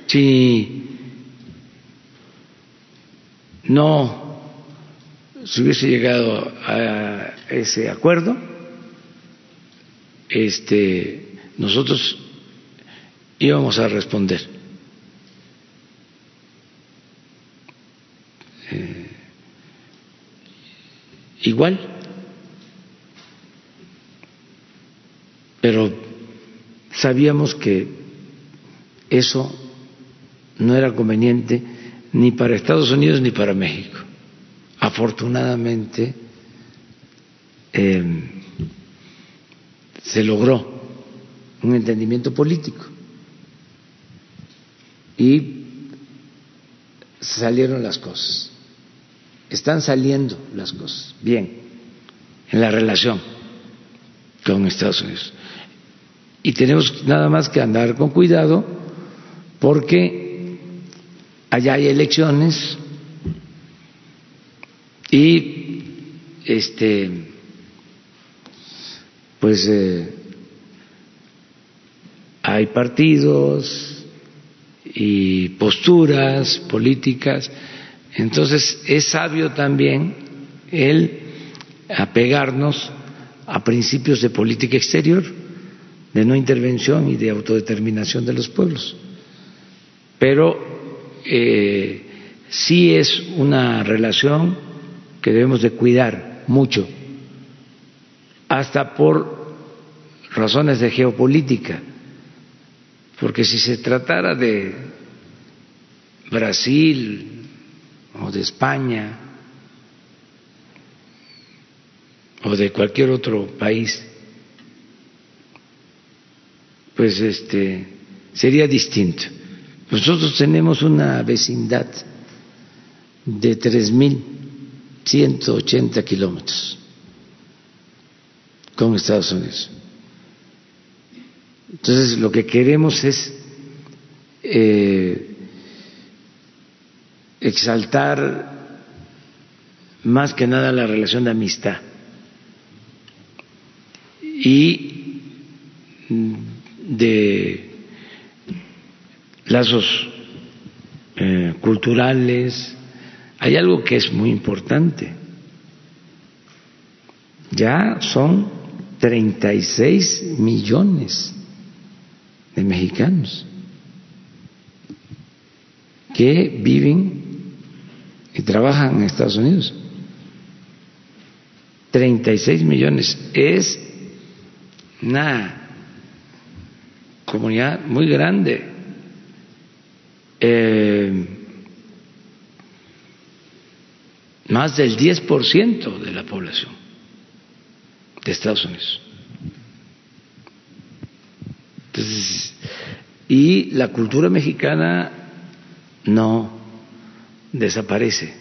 Si no se hubiese llegado a ese acuerdo, este, nosotros íbamos a responder. Eh, igual, pero sabíamos que eso no era conveniente ni para Estados Unidos ni para México. Afortunadamente eh, se logró un entendimiento político y salieron las cosas. Están saliendo las cosas bien en la relación con Estados Unidos. Y tenemos nada más que andar con cuidado porque allá hay elecciones y este pues eh, hay partidos y posturas políticas. Entonces es sabio también el apegarnos a principios de política exterior, de no intervención y de autodeterminación de los pueblos. Pero eh, sí es una relación que debemos de cuidar mucho, hasta por razones de geopolítica, porque si se tratara de Brasil o de España o de cualquier otro país, pues este sería distinto. Nosotros tenemos una vecindad de 3.180 kilómetros con Estados Unidos. Entonces, lo que queremos es eh, exaltar más que nada la relación de amistad y de lazos eh, culturales, hay algo que es muy importante. Ya son 36 millones de mexicanos que viven y trabajan en Estados Unidos. 36 millones. Es una comunidad muy grande. Eh, más del 10% de la población de Estados Unidos. Entonces, y la cultura mexicana no desaparece,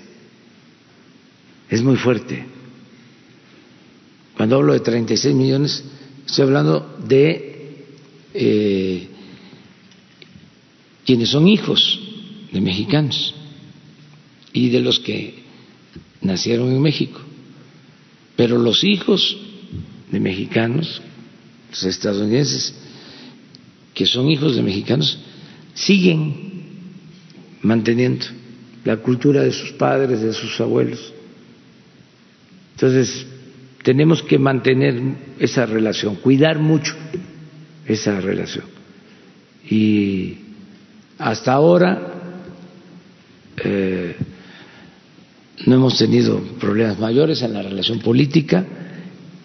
es muy fuerte. Cuando hablo de 36 millones, estoy hablando de eh, quienes son hijos de mexicanos y de los que nacieron en México, pero los hijos de mexicanos, los estadounidenses, que son hijos de mexicanos, siguen manteniendo la cultura de sus padres, de sus abuelos. Entonces, tenemos que mantener esa relación, cuidar mucho esa relación. Y hasta ahora, eh, no hemos tenido problemas mayores en la relación política.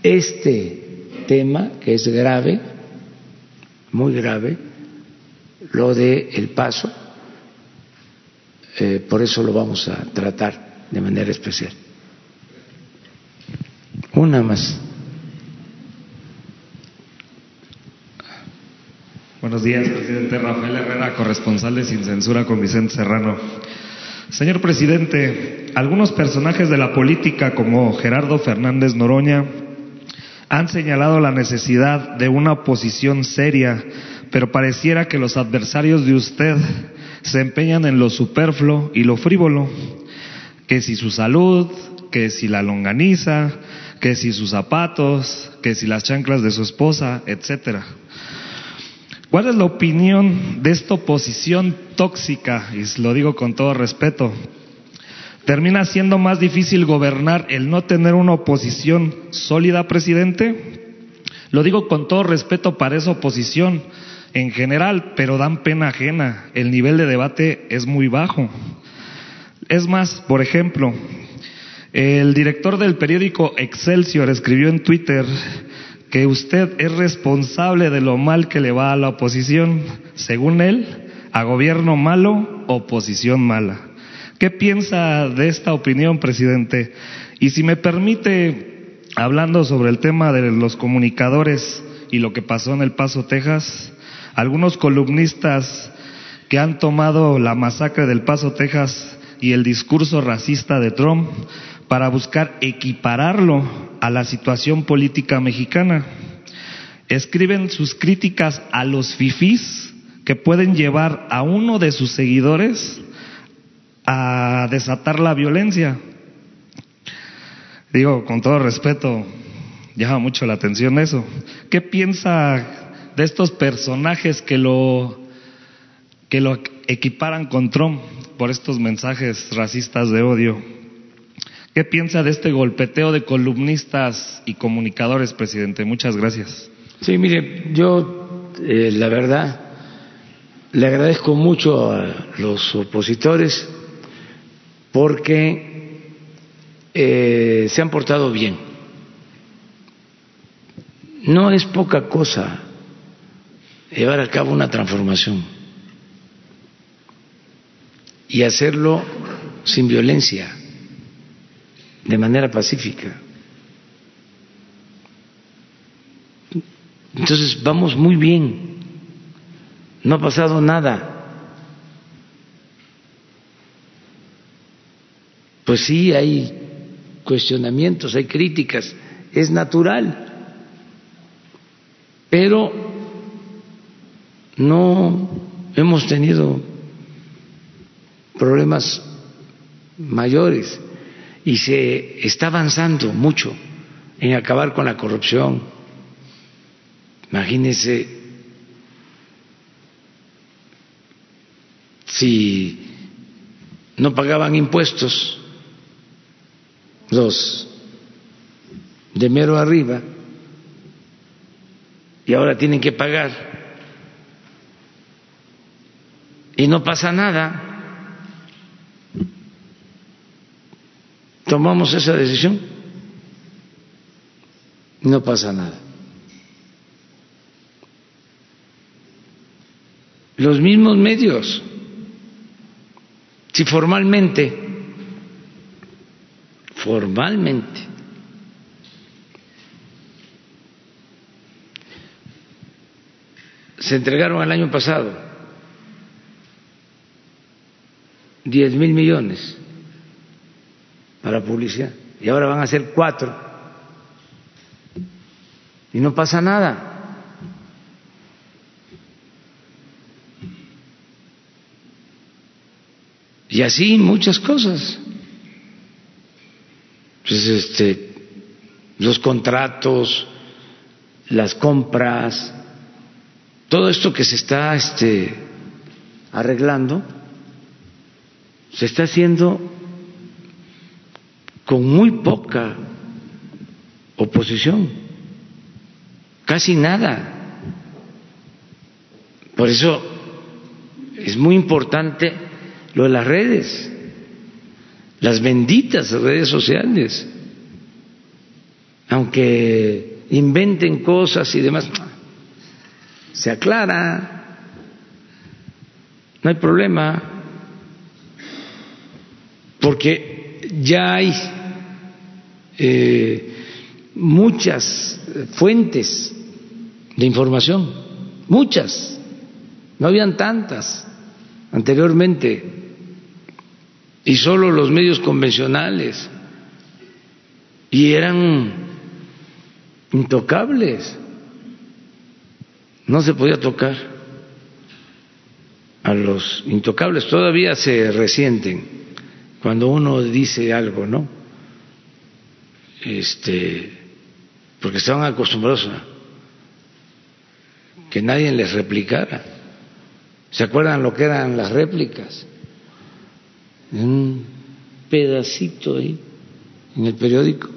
Este tema, que es grave, muy grave, lo de el paso, eh, por eso lo vamos a tratar de manera especial. Una más. Buenos días, presidente Rafael Herrera, corresponsal de Sin Censura con Vicente Serrano. Señor presidente, algunos personajes de la política como Gerardo Fernández Noroña han señalado la necesidad de una oposición seria, pero pareciera que los adversarios de usted se empeñan en lo superfluo y lo frívolo, que si su salud, que si la longaniza, que si sus zapatos, que si las chanclas de su esposa, etcétera. ¿Cuál es la opinión de esta oposición tóxica? Y lo digo con todo respeto. ¿Termina siendo más difícil gobernar el no tener una oposición sólida, presidente? Lo digo con todo respeto para esa oposición en general, pero dan pena ajena. El nivel de debate es muy bajo. Es más, por ejemplo, el director del periódico Excelsior escribió en Twitter que usted es responsable de lo mal que le va a la oposición. Según él, a gobierno malo, oposición mala. ¿Qué piensa de esta opinión, presidente? Y si me permite, hablando sobre el tema de los comunicadores y lo que pasó en El Paso, Texas, algunos columnistas que han tomado la masacre del Paso, Texas y el discurso racista de Trump para buscar equipararlo a la situación política mexicana. Escriben sus críticas a los fifís que pueden llevar a uno de sus seguidores a desatar la violencia. Digo, con todo respeto, llama mucho la atención eso. ¿Qué piensa de estos personajes que lo que lo equiparan con Trump por estos mensajes racistas de odio? ¿Qué piensa de este golpeteo de columnistas y comunicadores, presidente? Muchas gracias. Sí, mire, yo eh, la verdad le agradezco mucho a los opositores porque eh, se han portado bien. No es poca cosa llevar a cabo una transformación y hacerlo sin violencia, de manera pacífica. Entonces vamos muy bien, no ha pasado nada. Pues sí, hay cuestionamientos, hay críticas, es natural, pero no hemos tenido problemas mayores y se está avanzando mucho en acabar con la corrupción. Imagínense si no pagaban impuestos los de mero arriba y ahora tienen que pagar y no pasa nada. Tomamos esa decisión no pasa nada. Los mismos medios, si formalmente formalmente. Se entregaron el año pasado 10 mil millones para publicidad y ahora van a ser cuatro y no pasa nada. Y así muchas cosas pues este, los contratos, las compras, todo esto que se está este, arreglando, se está haciendo con muy poca oposición, casi nada. Por eso es muy importante lo de las redes las benditas redes sociales, aunque inventen cosas y demás, se aclara, no hay problema, porque ya hay eh, muchas fuentes de información, muchas, no habían tantas anteriormente y solo los medios convencionales y eran intocables. No se podía tocar a los intocables, todavía se resienten cuando uno dice algo, ¿no? Este, porque estaban acostumbrados a que nadie les replicara. ¿Se acuerdan lo que eran las réplicas? Un pedacito ahí en el periódico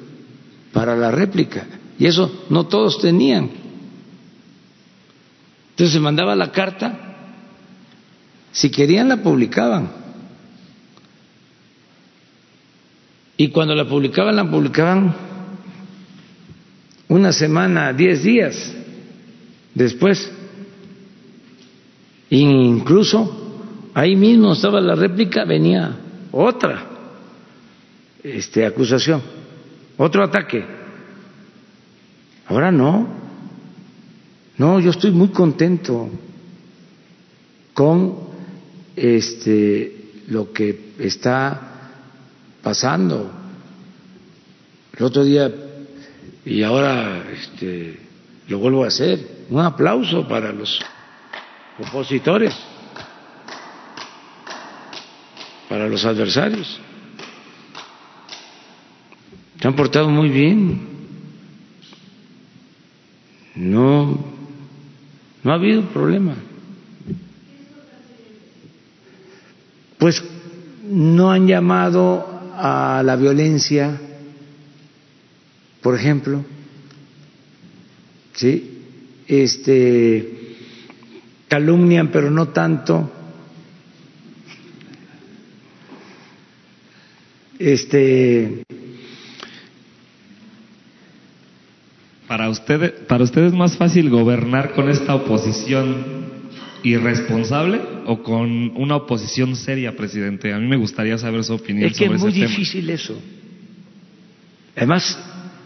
para la réplica. Y eso no todos tenían. Entonces se mandaba la carta, si querían la publicaban. Y cuando la publicaban, la publicaban una semana, diez días después. Incluso ahí mismo estaba la réplica, venía otra este, acusación, otro ataque. Ahora no. No, yo estoy muy contento con este lo que está pasando. El otro día y ahora este, lo vuelvo a hacer. Un aplauso para los opositores para los adversarios. Se han portado muy bien. No, no ha habido problema. Pues no han llamado a la violencia, por ejemplo, sí, este calumnian, pero no tanto Este. Para usted, para usted es más fácil gobernar con esta oposición irresponsable o con una oposición seria, presidente. A mí me gustaría saber su opinión es que sobre es muy ese tema. difícil eso. Además,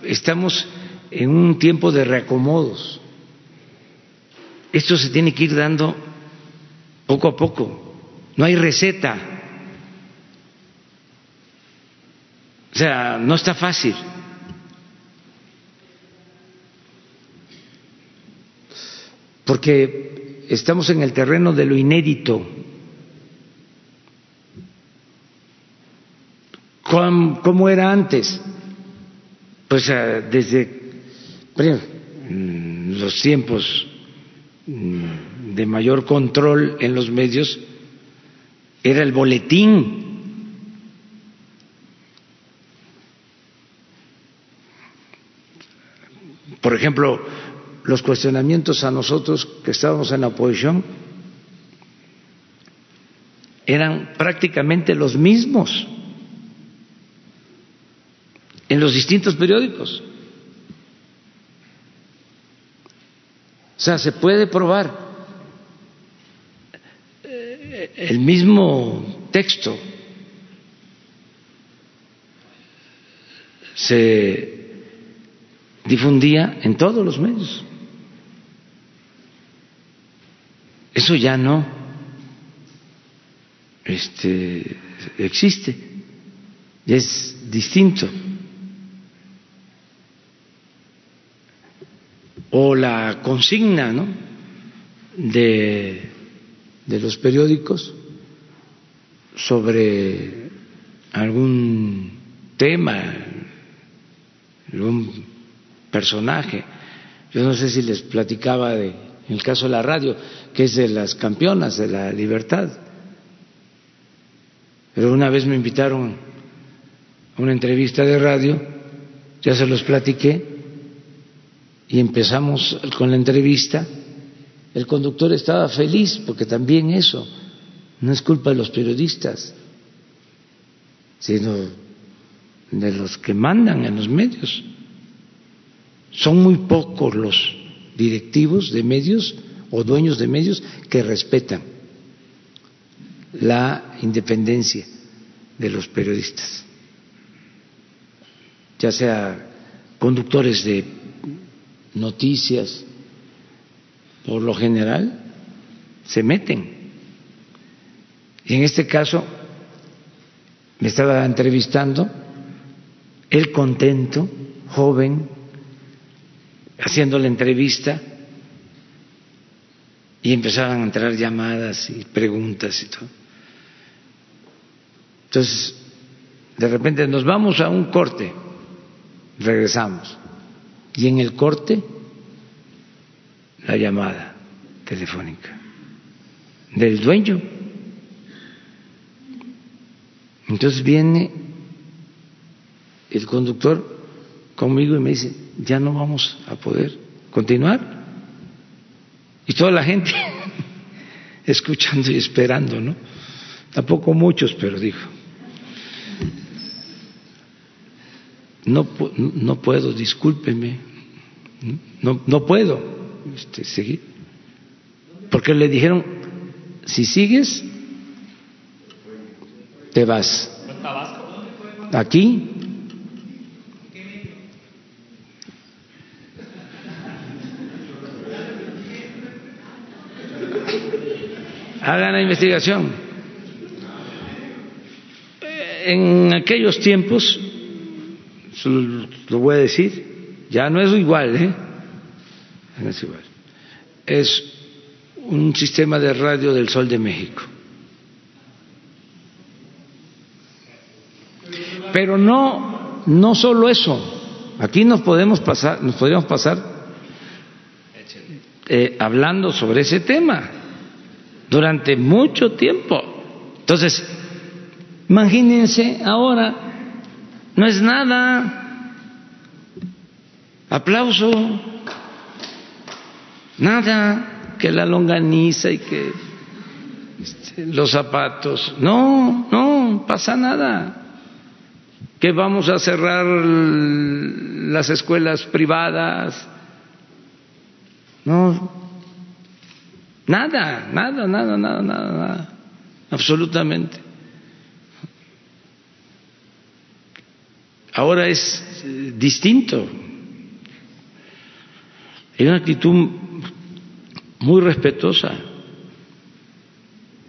estamos en un tiempo de reacomodos. Esto se tiene que ir dando poco a poco. No hay receta. O sea, no está fácil. Porque estamos en el terreno de lo inédito. ¿Cómo, era antes? Pues desde mm, los tiempos mm, de mayor control en los medios era el boletín. Por ejemplo, los cuestionamientos a nosotros que estábamos en la oposición eran prácticamente los mismos en los distintos periódicos. O sea, se puede probar el mismo texto. Se difundía en todos los medios. Eso ya no este, existe, ya es distinto. O la consigna ¿no? de, de los periódicos sobre algún tema, algún personaje. Yo no sé si les platicaba de en el caso de la radio, que es de las campeonas de la libertad. Pero una vez me invitaron a una entrevista de radio, ya se los platiqué, y empezamos con la entrevista. El conductor estaba feliz porque también eso no es culpa de los periodistas, sino de los que mandan en los medios. Son muy pocos los directivos de medios o dueños de medios que respetan la independencia de los periodistas, ya sea conductores de noticias, por lo general se meten. Y en este caso me estaba entrevistando el contento, joven, haciendo la entrevista y empezaban a entrar llamadas y preguntas y todo. Entonces, de repente nos vamos a un corte, regresamos, y en el corte la llamada telefónica del dueño. Entonces viene el conductor conmigo y me dice, ya no vamos a poder continuar. Y toda la gente escuchando y esperando, ¿no? Tampoco muchos, pero dijo, no, no puedo, discúlpeme, no, no puedo este, seguir. Porque le dijeron, si sigues, te vas. Aquí hagan la investigación. En aquellos tiempos, lo voy a decir, ya no es igual, ¿eh? No es igual. Es un sistema de radio del Sol de México. Pero no, no solo eso. Aquí nos podemos pasar, nos podríamos pasar eh, hablando sobre ese tema durante mucho tiempo. Entonces, imagínense ahora, no es nada, aplauso, nada, que la longaniza y que este, los zapatos, no, no pasa nada. que vamos a cerrar las escuelas privadas. No, nada, nada, nada, nada, nada, nada, absolutamente. Ahora es eh, distinto. Hay una actitud muy respetuosa,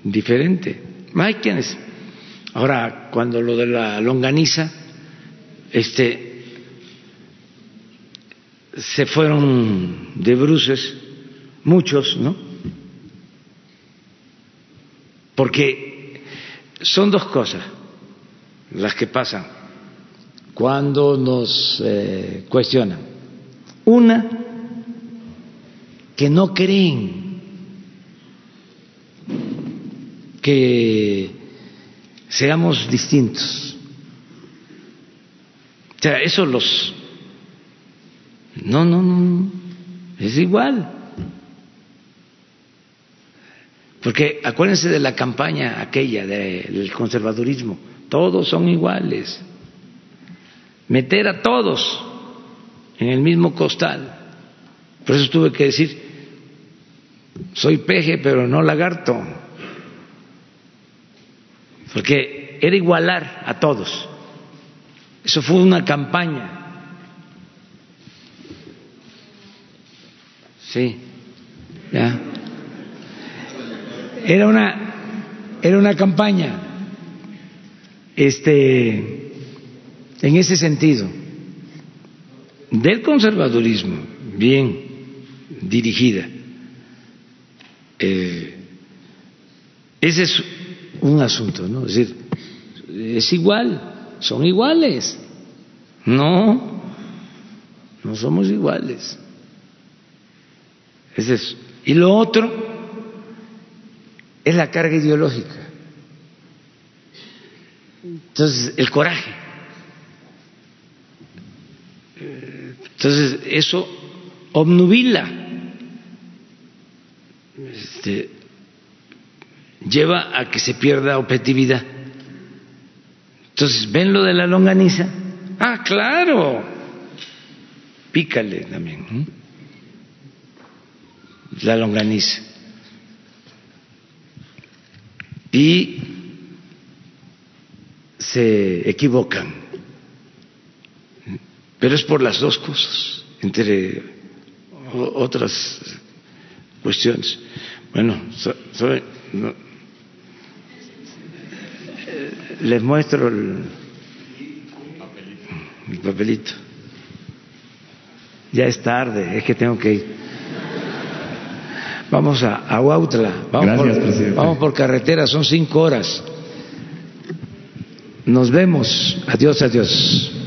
diferente. Hay quienes. Ahora, cuando lo de la longaniza, este, se fueron de bruces muchos, ¿no? Porque son dos cosas las que pasan cuando nos eh, cuestionan. Una, que no creen que seamos distintos. O sea, eso los... No, no, no, es igual. Porque acuérdense de la campaña aquella del conservadurismo, todos son iguales. Meter a todos en el mismo costal. Por eso tuve que decir, soy peje pero no lagarto, porque era igualar a todos. Eso fue una campaña. Sí, ya. Era una, era una campaña, este, en ese sentido, del conservadurismo, bien dirigida. Eh, ese es un asunto, ¿no? Es decir, es igual, son iguales. No, no somos iguales. Es eso. Y lo otro es la carga ideológica. Entonces, el coraje. Entonces, eso obnubila este, lleva a que se pierda objetividad. Entonces, ¿ven lo de la longaniza? Ah, claro. Pícale también. La longaniza. Y se equivocan. Pero es por las dos cosas, entre otras cuestiones. Bueno, les muestro el, papelito. Ya es tarde, es que tengo que ir. Vamos a, a Huautla, vamos, por, vamos por carretera, son cinco horas. Nos vemos. Adiós, adiós.